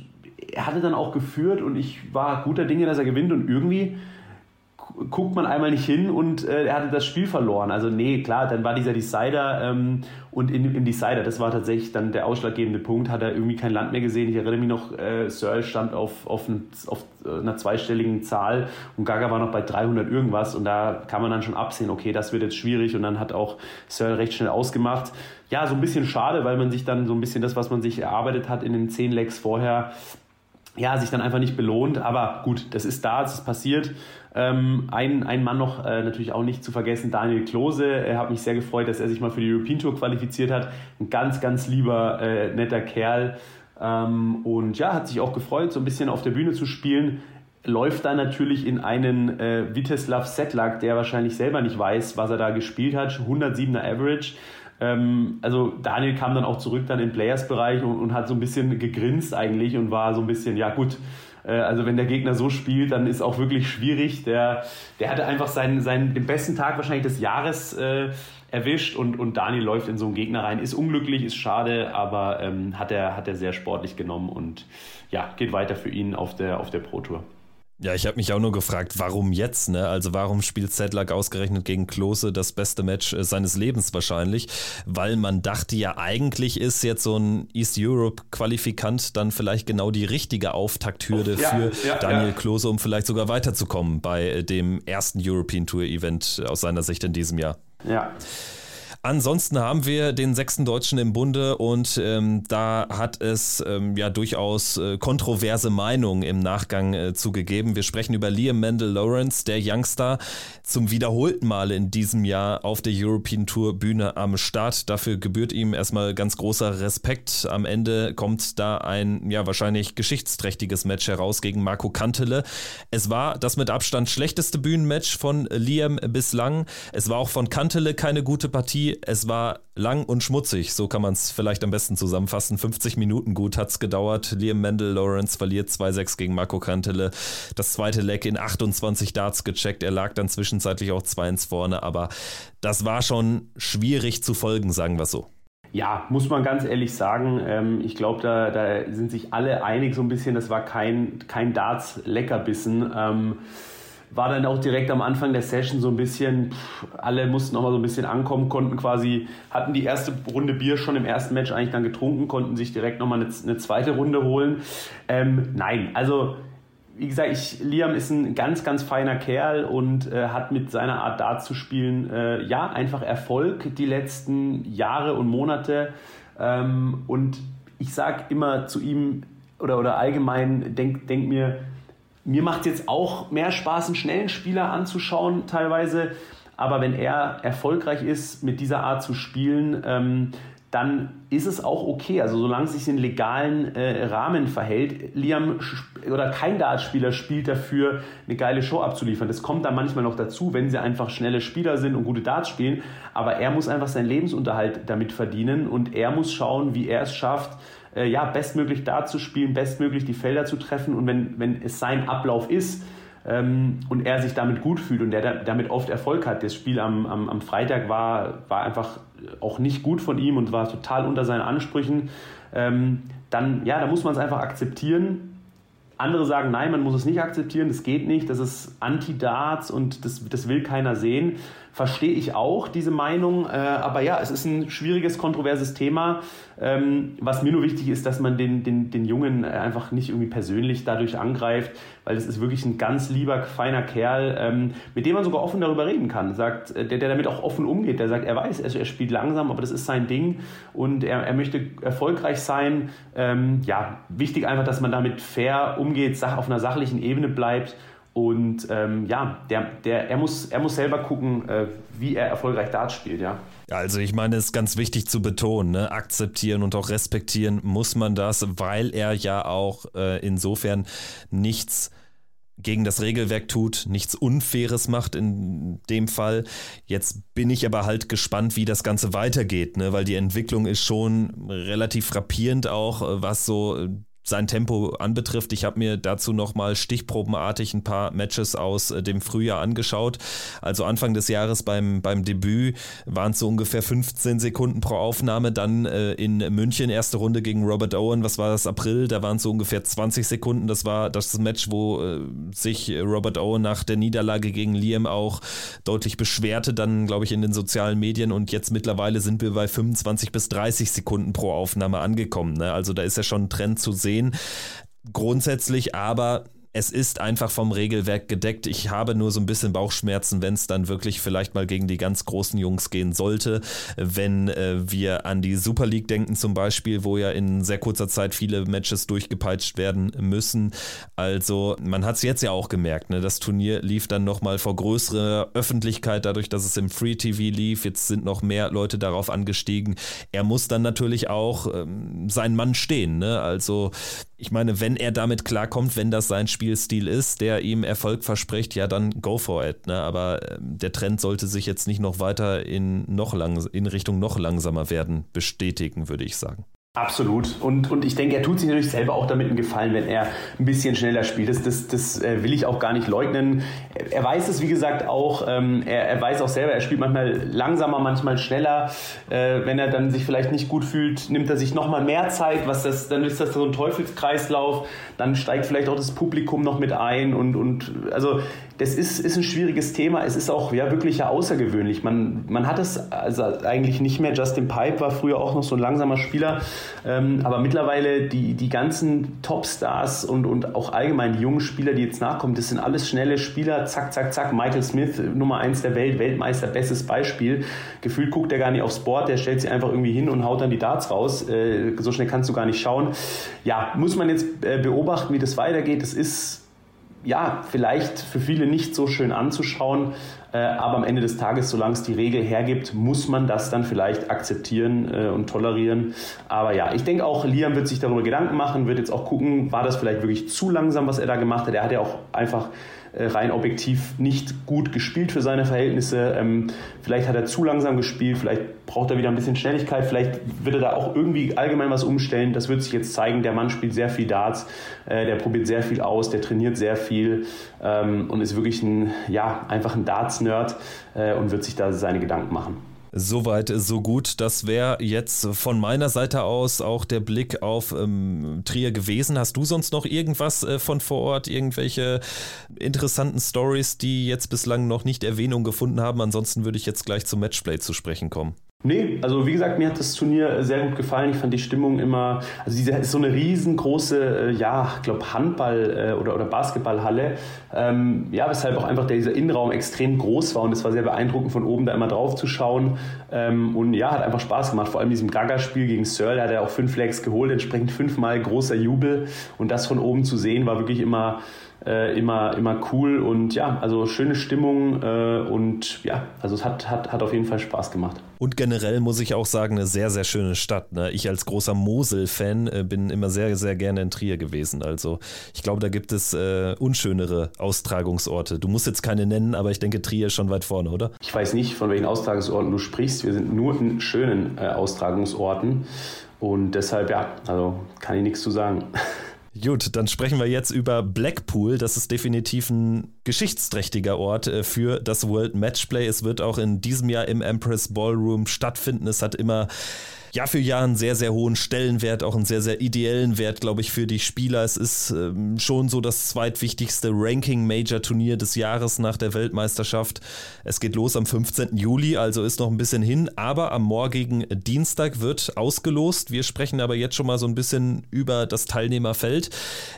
er hatte dann auch geführt und ich war guter Dinge, dass er gewinnt und irgendwie guckt man einmal nicht hin und äh, er hatte das Spiel verloren. Also nee, klar, dann war dieser Decider ähm, und in, im Decider, das war tatsächlich dann der ausschlaggebende Punkt, hat er irgendwie kein Land mehr gesehen. Ich erinnere mich noch, äh, Searle stand auf, auf, ein, auf äh, einer zweistelligen Zahl und Gaga war noch bei 300 irgendwas und da kann man dann schon absehen, okay, das wird jetzt schwierig und dann hat auch Searle recht schnell ausgemacht. Ja, so ein bisschen schade, weil man sich dann so ein bisschen das, was man sich erarbeitet hat in den 10 Legs vorher, ja, sich dann einfach nicht belohnt. Aber gut, das ist da, es ist passiert. Ähm, ein, ein Mann noch äh, natürlich auch nicht zu vergessen, Daniel Klose. Er hat mich sehr gefreut, dass er sich mal für die European Tour qualifiziert hat. Ein ganz, ganz lieber, äh, netter Kerl. Ähm, und ja, hat sich auch gefreut, so ein bisschen auf der Bühne zu spielen. Läuft da natürlich in einen äh, Viteslav Setlak, der wahrscheinlich selber nicht weiß, was er da gespielt hat. 107er Average. Ähm, also Daniel kam dann auch zurück dann im Players-Bereich und, und, hat so ein bisschen gegrinst eigentlich und war so ein bisschen, ja gut, äh, also wenn der Gegner so spielt, dann ist auch wirklich schwierig. Der, der hatte einfach seinen, seinen, den besten Tag wahrscheinlich des Jahres äh, erwischt und, und Daniel läuft in so einen Gegner rein. Ist unglücklich, ist schade, aber ähm, hat, er, hat er sehr sportlich genommen und ja, geht weiter für ihn auf der, auf der Pro Tour. Ja, ich habe mich auch nur gefragt, warum jetzt, ne? Also warum spielt Sedlak ausgerechnet gegen Klose das beste Match äh, seines Lebens wahrscheinlich? Weil man dachte ja eigentlich ist jetzt so ein East Europe Qualifikant dann vielleicht genau die richtige Auftakthürde ja, für ja, Daniel ja. Klose, um vielleicht sogar weiterzukommen bei äh, dem ersten European Tour Event aus seiner Sicht in diesem Jahr. Ja. Ansonsten haben wir den sechsten Deutschen im Bunde und ähm, da hat es ähm, ja durchaus äh, kontroverse Meinungen im Nachgang äh, zugegeben. Wir sprechen über Liam Mendel Lawrence, der Youngster, zum wiederholten Male in diesem Jahr auf der European Tour Bühne am Start. Dafür gebührt ihm erstmal ganz großer Respekt. Am Ende kommt da ein ja wahrscheinlich geschichtsträchtiges Match heraus gegen Marco Kantele. Es war das mit Abstand schlechteste Bühnenmatch von Liam bislang. Es war auch von Kantele keine gute Partie es war lang und schmutzig, so kann man es vielleicht am besten zusammenfassen. 50 Minuten gut hat es gedauert. Liam Mendel Lawrence verliert 2-6 gegen Marco Kantele. Das zweite Leck in 28 Darts gecheckt. Er lag dann zwischenzeitlich auch 2-1 vorne, aber das war schon schwierig zu folgen, sagen wir so. Ja, muss man ganz ehrlich sagen. Ähm, ich glaube, da, da, sind sich alle einig so ein bisschen. Das war kein, kein Darts-Leckerbissen. War dann auch direkt am Anfang der Session so ein bisschen, pff, alle mussten noch mal so ein bisschen ankommen, konnten quasi, hatten die erste Runde Bier schon im ersten Match eigentlich dann getrunken, konnten sich direkt nochmal eine, eine zweite Runde holen. Ähm, nein, also wie gesagt, ich, Liam ist ein ganz, ganz feiner Kerl und äh, hat mit seiner Art Dart zu spielen, äh, ja, einfach Erfolg die letzten Jahre und Monate. Ähm, und ich sage immer zu ihm oder, oder allgemein, denk, denk mir, mir macht es jetzt auch mehr Spaß, einen schnellen Spieler anzuschauen, teilweise. Aber wenn er erfolgreich ist, mit dieser Art zu spielen, ähm, dann ist es auch okay. Also solange es sich in legalen äh, Rahmen verhält, Liam oder kein Dartspieler spielt dafür, eine geile Show abzuliefern. Das kommt dann manchmal noch dazu, wenn sie einfach schnelle Spieler sind und gute Darts spielen. Aber er muss einfach seinen Lebensunterhalt damit verdienen und er muss schauen, wie er es schafft, äh, ja, bestmöglich Dart zu spielen, bestmöglich die Felder zu treffen. Und wenn, wenn es sein Ablauf ist, ähm, und er sich damit gut fühlt und der damit oft Erfolg hat. Das Spiel am, am, am Freitag war, war einfach auch nicht gut von ihm und war total unter seinen Ansprüchen. Ähm, dann, ja, da muss man es einfach akzeptieren. Andere sagen, nein, man muss es nicht akzeptieren, das geht nicht, das ist Anti-Darts und das, das will keiner sehen verstehe ich auch diese Meinung. Äh, aber ja, es ist ein schwieriges, kontroverses Thema. Ähm, was mir nur wichtig ist, dass man den, den, den Jungen äh, einfach nicht irgendwie persönlich dadurch angreift, weil es ist wirklich ein ganz lieber, feiner Kerl, ähm, mit dem man sogar offen darüber reden kann. Sagt, äh, der, der damit auch offen umgeht, der sagt, er weiß, er, er spielt langsam, aber das ist sein Ding und er, er möchte erfolgreich sein. Ähm, ja, wichtig einfach, dass man damit fair umgeht, auf einer sachlichen Ebene bleibt und ähm, ja, der, der, er, muss, er muss selber gucken, äh, wie er erfolgreich Darts spielt, ja. Also ich meine, es ist ganz wichtig zu betonen, ne? akzeptieren und auch respektieren muss man das, weil er ja auch äh, insofern nichts gegen das Regelwerk tut, nichts Unfaires macht in dem Fall. Jetzt bin ich aber halt gespannt, wie das Ganze weitergeht, ne? weil die Entwicklung ist schon relativ frappierend auch, äh, was so sein Tempo anbetrifft. Ich habe mir dazu nochmal stichprobenartig ein paar Matches aus äh, dem Frühjahr angeschaut. Also Anfang des Jahres beim, beim Debüt waren es so ungefähr 15 Sekunden pro Aufnahme. Dann äh, in München, erste Runde gegen Robert Owen, was war das, April, da waren es so ungefähr 20 Sekunden. Das war das Match, wo äh, sich Robert Owen nach der Niederlage gegen Liam auch deutlich beschwerte, dann glaube ich in den sozialen Medien. Und jetzt mittlerweile sind wir bei 25 bis 30 Sekunden pro Aufnahme angekommen. Ne? Also da ist ja schon ein Trend zu sehen sehen. Grundsätzlich aber es ist einfach vom Regelwerk gedeckt. Ich habe nur so ein bisschen Bauchschmerzen, wenn es dann wirklich vielleicht mal gegen die ganz großen Jungs gehen sollte. Wenn äh, wir an die Super League denken zum Beispiel, wo ja in sehr kurzer Zeit viele Matches durchgepeitscht werden müssen. Also man hat es jetzt ja auch gemerkt, ne? das Turnier lief dann nochmal vor größerer Öffentlichkeit, dadurch, dass es im Free TV lief. Jetzt sind noch mehr Leute darauf angestiegen. Er muss dann natürlich auch ähm, sein Mann stehen. Ne? Also ich meine, wenn er damit klarkommt, wenn das sein Spielstil ist, der ihm Erfolg verspricht, ja, dann go for it. Ne? Aber ähm, der Trend sollte sich jetzt nicht noch weiter in, noch lang, in Richtung noch langsamer werden bestätigen, würde ich sagen. Absolut. Und, und ich denke, er tut sich natürlich selber auch damit einen Gefallen, wenn er ein bisschen schneller spielt. Das, das, das äh, will ich auch gar nicht leugnen. Er weiß es, wie gesagt, auch. Ähm, er, er weiß auch selber, er spielt manchmal langsamer, manchmal schneller. Äh, wenn er dann sich vielleicht nicht gut fühlt, nimmt er sich nochmal mehr Zeit. Was das, dann ist das so ein Teufelskreislauf. Dann steigt vielleicht auch das Publikum noch mit ein. Und, und also das ist, ist ein schwieriges Thema. Es ist auch ja, wirklich ja außergewöhnlich. Man, man hat es also eigentlich nicht mehr. Justin Pipe war früher auch noch so ein langsamer Spieler. Ähm, aber mittlerweile die, die ganzen Topstars und, und auch allgemein die jungen Spieler, die jetzt nachkommen, das sind alles schnelle Spieler. Zack, zack, zack. Michael Smith, Nummer 1 der Welt, Weltmeister, bestes Beispiel. Gefühlt guckt er gar nicht aufs Board. Der stellt sich einfach irgendwie hin und haut dann die Darts raus. Äh, so schnell kannst du gar nicht schauen. Ja, muss man jetzt äh, beobachten, wie das weitergeht. Es ist ja, vielleicht für viele nicht so schön anzuschauen, äh, aber am Ende des Tages, solange es die Regel hergibt, muss man das dann vielleicht akzeptieren äh, und tolerieren. Aber ja, ich denke auch, Liam wird sich darüber Gedanken machen, wird jetzt auch gucken, war das vielleicht wirklich zu langsam, was er da gemacht hat. Er hat ja auch einfach rein objektiv nicht gut gespielt für seine Verhältnisse. Ähm, vielleicht hat er zu langsam gespielt, vielleicht braucht er wieder ein bisschen Schnelligkeit, vielleicht wird er da auch irgendwie allgemein was umstellen. Das wird sich jetzt zeigen. Der Mann spielt sehr viel Darts, äh, der probiert sehr viel aus, der trainiert sehr viel ähm, und ist wirklich ein, ja, einfach ein Darts-Nerd äh, und wird sich da seine Gedanken machen. Soweit, so gut. Das wäre jetzt von meiner Seite aus auch der Blick auf ähm, Trier gewesen. Hast du sonst noch irgendwas äh, von vor Ort, irgendwelche interessanten Stories, die jetzt bislang noch nicht Erwähnung gefunden haben? Ansonsten würde ich jetzt gleich zum Matchplay zu sprechen kommen. Nee, also wie gesagt, mir hat das Turnier sehr gut gefallen. Ich fand die Stimmung immer, also diese ist so eine riesengroße, äh, ja, ich glaube Handball- äh, oder, oder Basketballhalle. Ähm, ja, weshalb auch einfach dieser Innenraum extrem groß war und es war sehr beeindruckend von oben da immer drauf zu schauen. Ähm, und ja, hat einfach Spaß gemacht. Vor allem diesem Gaga-Spiel gegen Searle hat er auch fünf Legs geholt, entsprechend fünfmal großer Jubel und das von oben zu sehen war wirklich immer äh, immer, immer cool und ja, also schöne Stimmung äh, und ja, also es hat, hat, hat auf jeden Fall Spaß gemacht. Und generell muss ich auch sagen, eine sehr, sehr schöne Stadt. Ne? Ich als großer Mosel-Fan äh, bin immer sehr, sehr gerne in Trier gewesen. Also ich glaube, da gibt es äh, unschönere Austragungsorte. Du musst jetzt keine nennen, aber ich denke, Trier ist schon weit vorne, oder? Ich weiß nicht, von welchen Austragungsorten du sprichst. Wir sind nur in schönen äh, Austragungsorten. Und deshalb, ja, also kann ich nichts zu sagen. Gut, dann sprechen wir jetzt über Blackpool. Das ist definitiv ein geschichtsträchtiger Ort äh, für das World Matchplay. Es wird auch in diesem Jahr im Empress Ballroom stattfinden. Es hat immer Jahr für Jahr einen sehr, sehr hohen Stellenwert, auch einen sehr, sehr ideellen Wert, glaube ich, für die Spieler. Es ist ähm, schon so das zweitwichtigste Ranking-Major-Turnier des Jahres nach der Weltmeisterschaft. Es geht los am 15. Juli, also ist noch ein bisschen hin, aber am morgigen Dienstag wird ausgelost. Wir sprechen aber jetzt schon mal so ein bisschen über das Teilnehmerfeld.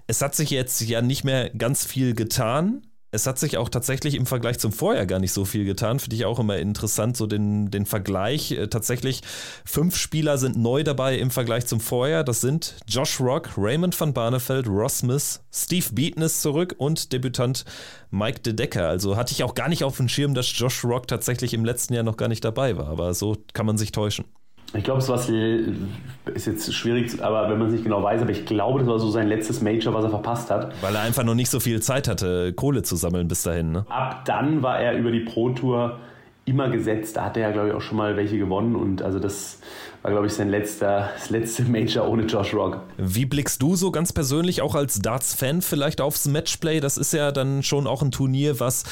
Es hat sich jetzt ja nicht mehr ganz viel getan es hat sich auch tatsächlich im Vergleich zum Vorjahr gar nicht so viel getan. Finde ich auch immer interessant, so den, den Vergleich. Äh, tatsächlich fünf Spieler sind neu dabei im Vergleich zum Vorjahr. Das sind Josh Rock, Raymond van Barneveld, Ross Smith, Steve Beaton ist zurück und Debütant Mike De Decker. Also hatte ich auch gar nicht auf dem Schirm, dass Josh Rock tatsächlich im letzten Jahr noch gar nicht dabei war. Aber so kann man sich täuschen. Ich glaube, es was ist jetzt schwierig, aber wenn man es nicht genau weiß, aber ich glaube, das war so sein letztes Major, was er verpasst hat. Weil er einfach noch nicht so viel Zeit hatte, Kohle zu sammeln bis dahin. Ne? Ab dann war er über die Pro Tour immer gesetzt. Da hat er ja, glaube ich, auch schon mal welche gewonnen und also das war, glaube ich, sein letzter, das letzte Major ohne Josh Rock. Wie blickst du so ganz persönlich auch als Darts-Fan vielleicht aufs Matchplay? Das ist ja dann schon auch ein Turnier, was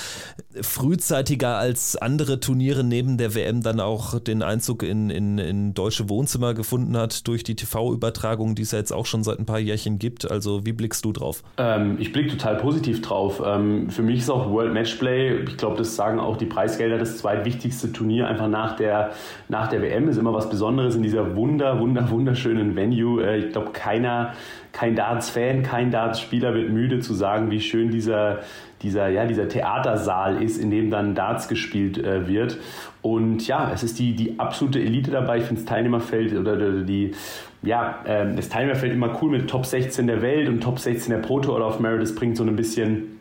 frühzeitiger als andere Turniere neben der WM dann auch den Einzug in, in, in deutsche Wohnzimmer gefunden hat durch die TV-Übertragung, die es ja jetzt auch schon seit ein paar Jährchen gibt. Also wie blickst du drauf? Ähm, ich blicke total positiv drauf. Ähm, für mich ist auch World Matchplay, ich glaube, das sagen auch die Preisgelder, das zweitwichtigste Turnier einfach nach der, nach der WM ist immer was Besonderes in dieser wunder, wunder, wunderschönen Venue. Äh, ich glaube, keiner, kein Darts-Fan, kein Darts-Spieler wird müde zu sagen, wie schön dieser, dieser, ja, dieser Theatersaal ist, in dem dann Darts gespielt äh, wird. Und ja, es ist die, die absolute Elite dabei. Ich finde das Teilnehmerfeld oder die, ja, äh, das Teilnehmerfeld immer cool mit Top 16 der Welt und Top 16 der Pro Tour oder of Merit. Das bringt so ein bisschen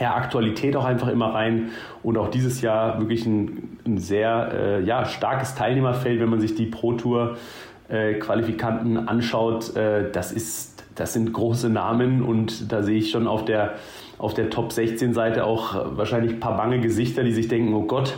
ja, Aktualität auch einfach immer rein und auch dieses Jahr wirklich ein, ein sehr äh, ja, starkes Teilnehmerfeld, wenn man sich die Pro Tour äh, Qualifikanten anschaut. Äh, das, ist, das sind große Namen und da sehe ich schon auf der, auf der Top 16 Seite auch wahrscheinlich ein paar bange Gesichter, die sich denken, oh Gott,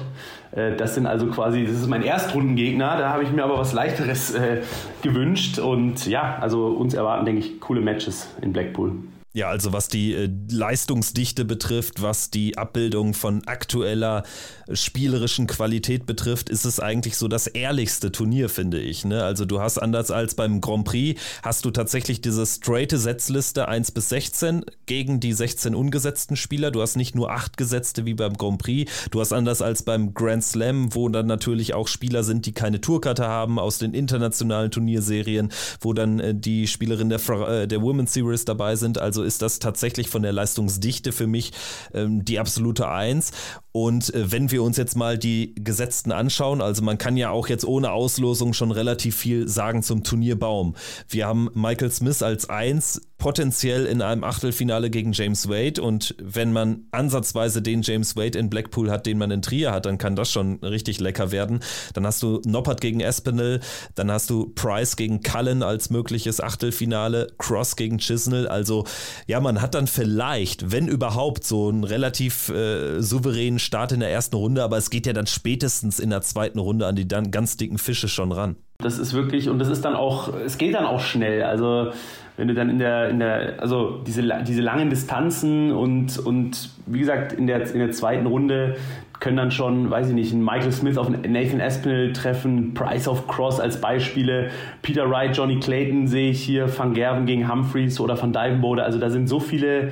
äh, das sind also quasi, das ist mein Erstrundengegner, da habe ich mir aber was leichteres äh, gewünscht und ja, also uns erwarten, denke ich, coole Matches in Blackpool. Ja, also was die äh, Leistungsdichte betrifft, was die Abbildung von aktueller äh, spielerischen Qualität betrifft, ist es eigentlich so das ehrlichste Turnier, finde ich. Ne? Also du hast anders als beim Grand Prix, hast du tatsächlich diese straighte Setzliste 1 bis 16 gegen die 16 ungesetzten Spieler. Du hast nicht nur 8 Gesetzte wie beim Grand Prix. Du hast anders als beim Grand Slam, wo dann natürlich auch Spieler sind, die keine Tourkarte haben aus den internationalen Turnierserien, wo dann äh, die Spielerinnen der, äh, der Women's Series dabei sind. Also also ist das tatsächlich von der Leistungsdichte für mich ähm, die absolute Eins. Und äh, wenn wir uns jetzt mal die Gesetzten anschauen, also man kann ja auch jetzt ohne Auslosung schon relativ viel sagen zum Turnierbaum. Wir haben Michael Smith als Eins potenziell in einem Achtelfinale gegen James Wade und wenn man ansatzweise den James Wade in Blackpool hat, den man in Trier hat, dann kann das schon richtig lecker werden. Dann hast du Noppert gegen Espinel, dann hast du Price gegen Cullen als mögliches Achtelfinale, Cross gegen Chisnell. Also ja, man hat dann vielleicht, wenn überhaupt, so einen relativ äh, souveränen Start in der ersten Runde, aber es geht ja dann spätestens in der zweiten Runde an die dann ganz dicken Fische schon ran. Das ist wirklich, und das ist dann auch, es geht dann auch schnell. Also wenn du dann in der, in der, also diese, diese langen Distanzen und, und wie gesagt, in der, in der zweiten Runde können dann schon, weiß ich nicht, Michael Smith auf Nathan Aspinall treffen, Price of Cross als Beispiele, Peter Wright, Johnny Clayton sehe ich hier, Van Gerven gegen Humphreys oder Van Dijvenbode. Also da sind so viele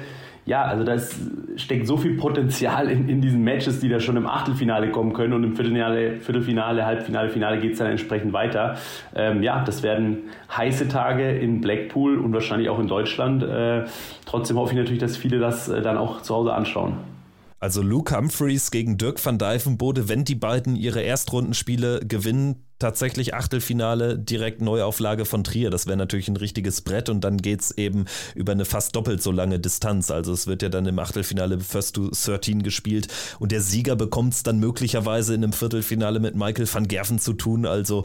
ja, also da steckt so viel Potenzial in, in diesen Matches, die da schon im Achtelfinale kommen können und im Viertelfinale, Viertelfinale Halbfinale, Finale geht es dann entsprechend weiter. Ähm, ja, das werden heiße Tage in Blackpool und wahrscheinlich auch in Deutschland. Äh, trotzdem hoffe ich natürlich, dass viele das äh, dann auch zu Hause anschauen. Also Luke Humphreys gegen Dirk van Dijvenbode, wenn die beiden ihre Erstrundenspiele gewinnen, tatsächlich Achtelfinale direkt Neuauflage von Trier. Das wäre natürlich ein richtiges Brett und dann geht es eben über eine fast doppelt so lange Distanz. Also es wird ja dann im Achtelfinale First to 13 gespielt und der Sieger bekommt es dann möglicherweise in einem Viertelfinale mit Michael van Gerven zu tun. Also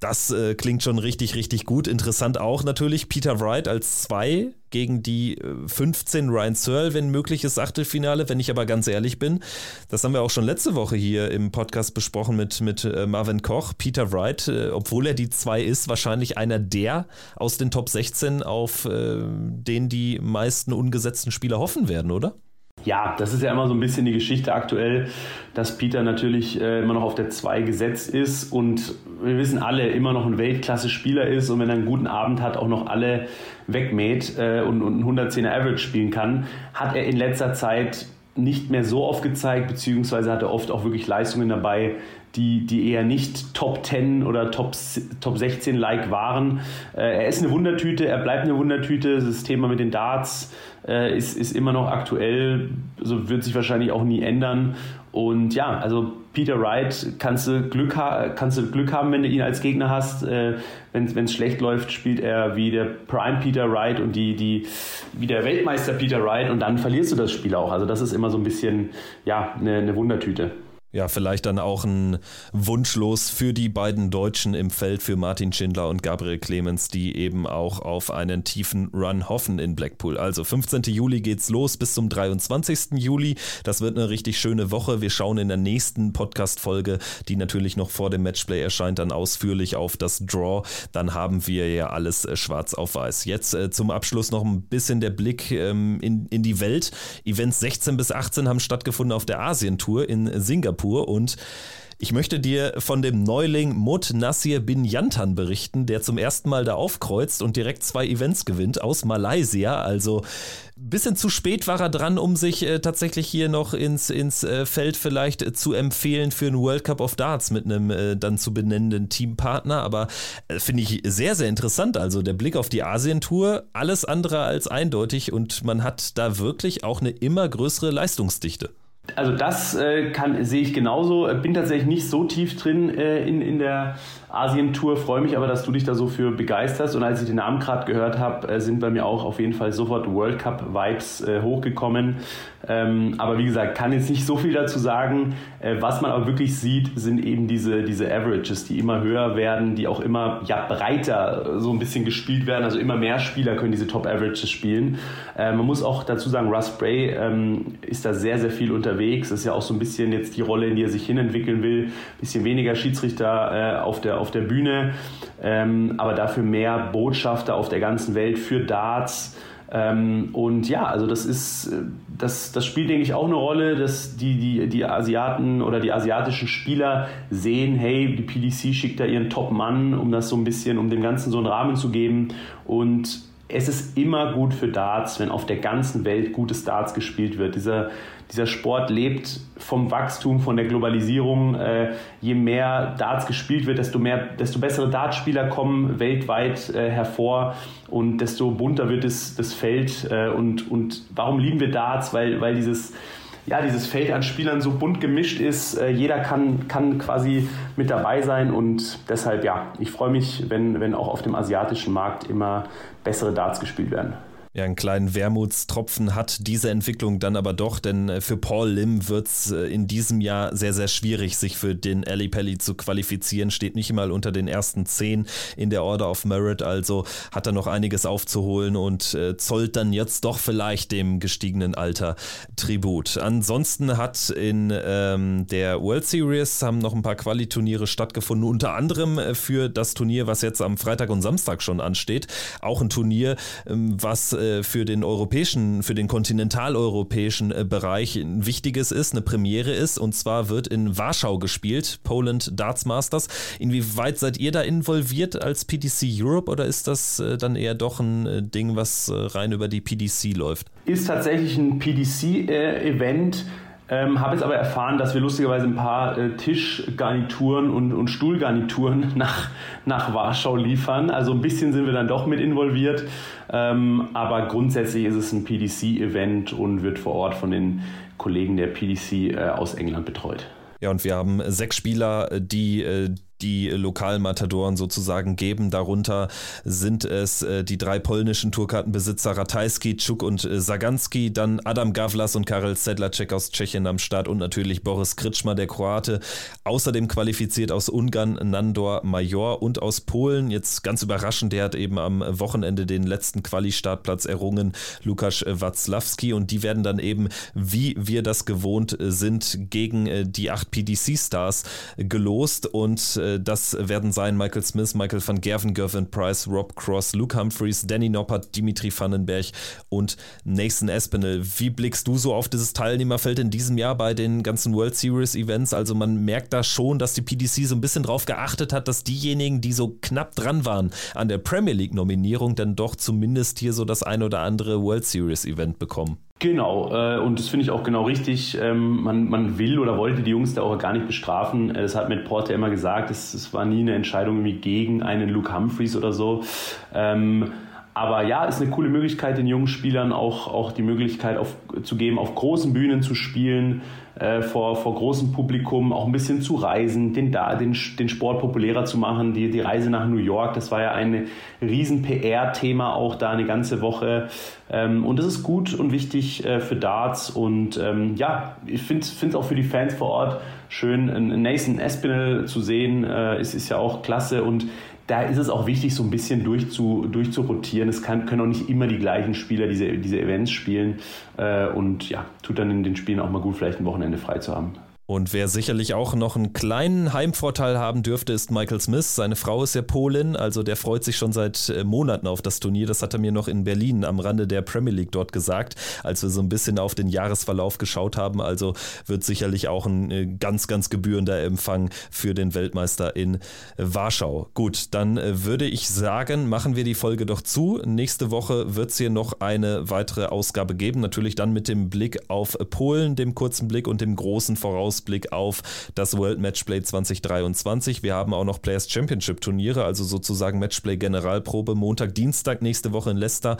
das äh, klingt schon richtig, richtig gut. Interessant auch natürlich Peter Wright als zwei gegen die 15 äh, Ryan Searle, wenn mögliches Achtelfinale. Wenn ich aber ganz ehrlich bin, das haben wir auch schon letzte Woche hier im Podcast besprochen mit, mit äh, Marvin Koch. Peter Wright, äh, obwohl er die zwei ist, wahrscheinlich einer der aus den Top 16, auf äh, den die meisten ungesetzten Spieler hoffen werden, oder? Ja, das ist ja immer so ein bisschen die Geschichte aktuell, dass Peter natürlich äh, immer noch auf der 2 gesetzt ist und wir wissen alle, immer noch ein Weltklasse-Spieler ist und wenn er einen guten Abend hat, auch noch alle wegmäht äh, und, und einen 110er Average spielen kann, hat er in letzter Zeit nicht mehr so oft gezeigt, beziehungsweise hat er oft auch wirklich Leistungen dabei, die, die eher nicht Top 10 oder Top, Top 16 like waren. Äh, er ist eine Wundertüte, er bleibt eine Wundertüte. Das Thema mit den Darts äh, ist, ist immer noch aktuell, so wird sich wahrscheinlich auch nie ändern. Und ja, also Peter Wright kannst du Glück, kannst du Glück haben, wenn du ihn als Gegner hast. Äh, wenn es schlecht läuft, spielt er wie der Prime Peter Wright und die, die, wie der Weltmeister Peter Wright und dann verlierst du das Spiel auch. Also das ist immer so ein bisschen ja, eine, eine Wundertüte ja, vielleicht dann auch ein Wunschlos für die beiden Deutschen im Feld, für Martin Schindler und Gabriel Clemens, die eben auch auf einen tiefen Run hoffen in Blackpool. Also 15. Juli geht's los bis zum 23. Juli. Das wird eine richtig schöne Woche. Wir schauen in der nächsten Podcast-Folge, die natürlich noch vor dem Matchplay erscheint, dann ausführlich auf das Draw. Dann haben wir ja alles äh, schwarz auf weiß. Jetzt äh, zum Abschluss noch ein bisschen der Blick ähm, in, in die Welt. Events 16 bis 18 haben stattgefunden auf der Asientour in Singapur. Singapur und ich möchte dir von dem Neuling Mut Nasir bin Yantan berichten, der zum ersten Mal da aufkreuzt und direkt zwei Events gewinnt aus Malaysia. Also ein bisschen zu spät war er dran, um sich äh, tatsächlich hier noch ins, ins äh, Feld vielleicht äh, zu empfehlen für einen World Cup of Darts mit einem äh, dann zu benennenden Teampartner. Aber äh, finde ich sehr, sehr interessant. Also der Blick auf die Asientour, alles andere als eindeutig und man hat da wirklich auch eine immer größere Leistungsdichte. Also das äh, kann, sehe ich genauso. Bin tatsächlich nicht so tief drin äh, in, in der Asien-Tour, freue mich aber, dass du dich da so für begeisterst. Und als ich den Namen gerade gehört habe, äh, sind bei mir auch auf jeden Fall sofort World Cup-Vibes äh, hochgekommen. Ähm, aber wie gesagt, kann jetzt nicht so viel dazu sagen. Äh, was man aber wirklich sieht, sind eben diese, diese Averages, die immer höher werden, die auch immer ja, breiter so ein bisschen gespielt werden. Also immer mehr Spieler können diese Top-Averages spielen. Äh, man muss auch dazu sagen, Russ Bray ähm, ist da sehr, sehr viel unterwegs. Das ist ja auch so ein bisschen jetzt die Rolle, in die er sich hinentwickeln will. Ein bisschen weniger Schiedsrichter äh, auf der auf der Bühne, ähm, aber dafür mehr Botschafter auf der ganzen Welt für Darts. Ähm, und ja, also das ist, das, das spielt, denke ich, auch eine Rolle, dass die, die, die Asiaten oder die asiatischen Spieler sehen, hey, die PDC schickt da ihren Top-Mann, um das so ein bisschen, um dem Ganzen so einen Rahmen zu geben. Und es ist immer gut für Darts, wenn auf der ganzen Welt gutes Darts gespielt wird. Dieser, dieser Sport lebt vom Wachstum, von der Globalisierung. Äh, je mehr Darts gespielt wird, desto, mehr, desto bessere Dartspieler kommen weltweit äh, hervor und desto bunter wird es, das Feld. Äh, und, und warum lieben wir Darts? Weil, weil dieses ja, dieses Feld an Spielern so bunt gemischt ist. Äh, jeder kann, kann quasi mit dabei sein und deshalb, ja, ich freue mich, wenn, wenn auch auf dem asiatischen Markt immer bessere Darts gespielt werden. Ja, einen kleinen Wermutstropfen hat diese Entwicklung dann aber doch, denn äh, für Paul Lim wird es äh, in diesem Jahr sehr, sehr schwierig, sich für den Ali Pelli zu qualifizieren. Steht nicht mal unter den ersten zehn in der Order of Merit, also hat er noch einiges aufzuholen und äh, zollt dann jetzt doch vielleicht dem gestiegenen Alter Tribut. Ansonsten hat in ähm, der World Series haben noch ein paar Qualiturniere stattgefunden, unter anderem äh, für das Turnier, was jetzt am Freitag und Samstag schon ansteht. Auch ein Turnier, ähm, was äh, für den europäischen, für den kontinentaleuropäischen äh, Bereich ein wichtiges ist, eine Premiere ist. Und zwar wird in Warschau gespielt, Poland Darts Masters. Inwieweit seid ihr da involviert als PDC Europe oder ist das äh, dann eher doch ein Ding, was rein über die PDC läuft? Ist tatsächlich ein PDC-Event. Ähm, habe jetzt aber erfahren, dass wir lustigerweise ein paar äh, Tischgarnituren und, und Stuhlgarnituren nach, nach Warschau liefern. Also ein bisschen sind wir dann doch mit involviert. Ähm, aber grundsätzlich ist es ein PDC-Event und wird vor Ort von den Kollegen der PDC äh, aus England betreut. Ja, und wir haben sechs Spieler, die äh, die Lokalmatadoren sozusagen geben. Darunter sind es äh, die drei polnischen Tourkartenbesitzer Ratajski, Czuk und äh, Saganski, dann Adam Gavlas und Karel Sedlacek aus Tschechien am Start und natürlich Boris Kritschmer, der Kroate. Außerdem qualifiziert aus Ungarn Nandor Major und aus Polen. Jetzt ganz überraschend, der hat eben am Wochenende den letzten Quali-Startplatz errungen, Lukas Watzlawski. Und die werden dann eben, wie wir das gewohnt sind, gegen äh, die acht PDC-Stars gelost. Und äh, das werden sein Michael Smith, Michael van Gerven, Gervin Price, Rob Cross, Luke Humphreys, Danny Noppert, Dimitri Vandenberg und Nathan Espinel. Wie blickst du so auf dieses Teilnehmerfeld in diesem Jahr bei den ganzen World Series Events? Also man merkt da schon, dass die PDC so ein bisschen drauf geachtet hat, dass diejenigen, die so knapp dran waren an der Premier League Nominierung, dann doch zumindest hier so das ein oder andere World Series Event bekommen. Genau, äh, und das finde ich auch genau richtig. Ähm, man, man will oder wollte die Jungs da auch gar nicht bestrafen. Äh, das hat Matt Porter immer gesagt, es, es war nie eine Entscheidung irgendwie gegen einen Luke Humphreys oder so. Ähm, aber ja, ist eine coole Möglichkeit, den jungen Spielern auch, auch die Möglichkeit auf, zu geben, auf großen Bühnen zu spielen, äh, vor, vor großem Publikum, auch ein bisschen zu reisen, den, den, den Sport populärer zu machen. Die, die Reise nach New York, das war ja ein riesen PR-Thema auch da eine ganze Woche. Ähm, und das ist gut und wichtig äh, für Darts. Und ähm, ja, ich finde es auch für die Fans vor Ort schön, Nathan Espinel zu sehen. Äh, ist, ist ja auch klasse. Und da ist es auch wichtig, so ein bisschen durchzu, durchzurotieren. Es kann, können auch nicht immer die gleichen Spieler diese, diese Events spielen. Äh, und ja, tut dann in den Spielen auch mal gut, vielleicht ein Wochenende frei zu haben. Und wer sicherlich auch noch einen kleinen Heimvorteil haben dürfte, ist Michael Smith. Seine Frau ist ja Polin, also der freut sich schon seit äh, Monaten auf das Turnier. Das hat er mir noch in Berlin am Rande der Premier League dort gesagt, als wir so ein bisschen auf den Jahresverlauf geschaut haben. Also wird sicherlich auch ein äh, ganz, ganz gebührender Empfang für den Weltmeister in Warschau. Gut, dann äh, würde ich sagen, machen wir die Folge doch zu. Nächste Woche wird es hier noch eine weitere Ausgabe geben. Natürlich dann mit dem Blick auf Polen, dem kurzen Blick und dem großen Voraus Ausblick auf das World Matchplay 2023. Wir haben auch noch Players Championship Turniere, also sozusagen Matchplay Generalprobe Montag, Dienstag nächste Woche in Leicester.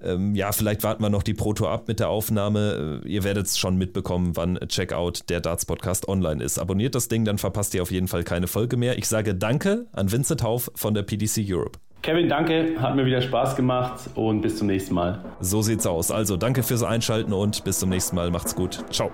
Ähm, ja, vielleicht warten wir noch die Proto ab mit der Aufnahme. Äh, ihr werdet es schon mitbekommen, wann Checkout der Darts Podcast online ist. Abonniert das Ding, dann verpasst ihr auf jeden Fall keine Folge mehr. Ich sage Danke an Vincent Hauf von der PDC Europe. Kevin, danke, hat mir wieder Spaß gemacht und bis zum nächsten Mal. So sieht's aus. Also danke fürs Einschalten und bis zum nächsten Mal. Macht's gut. Ciao.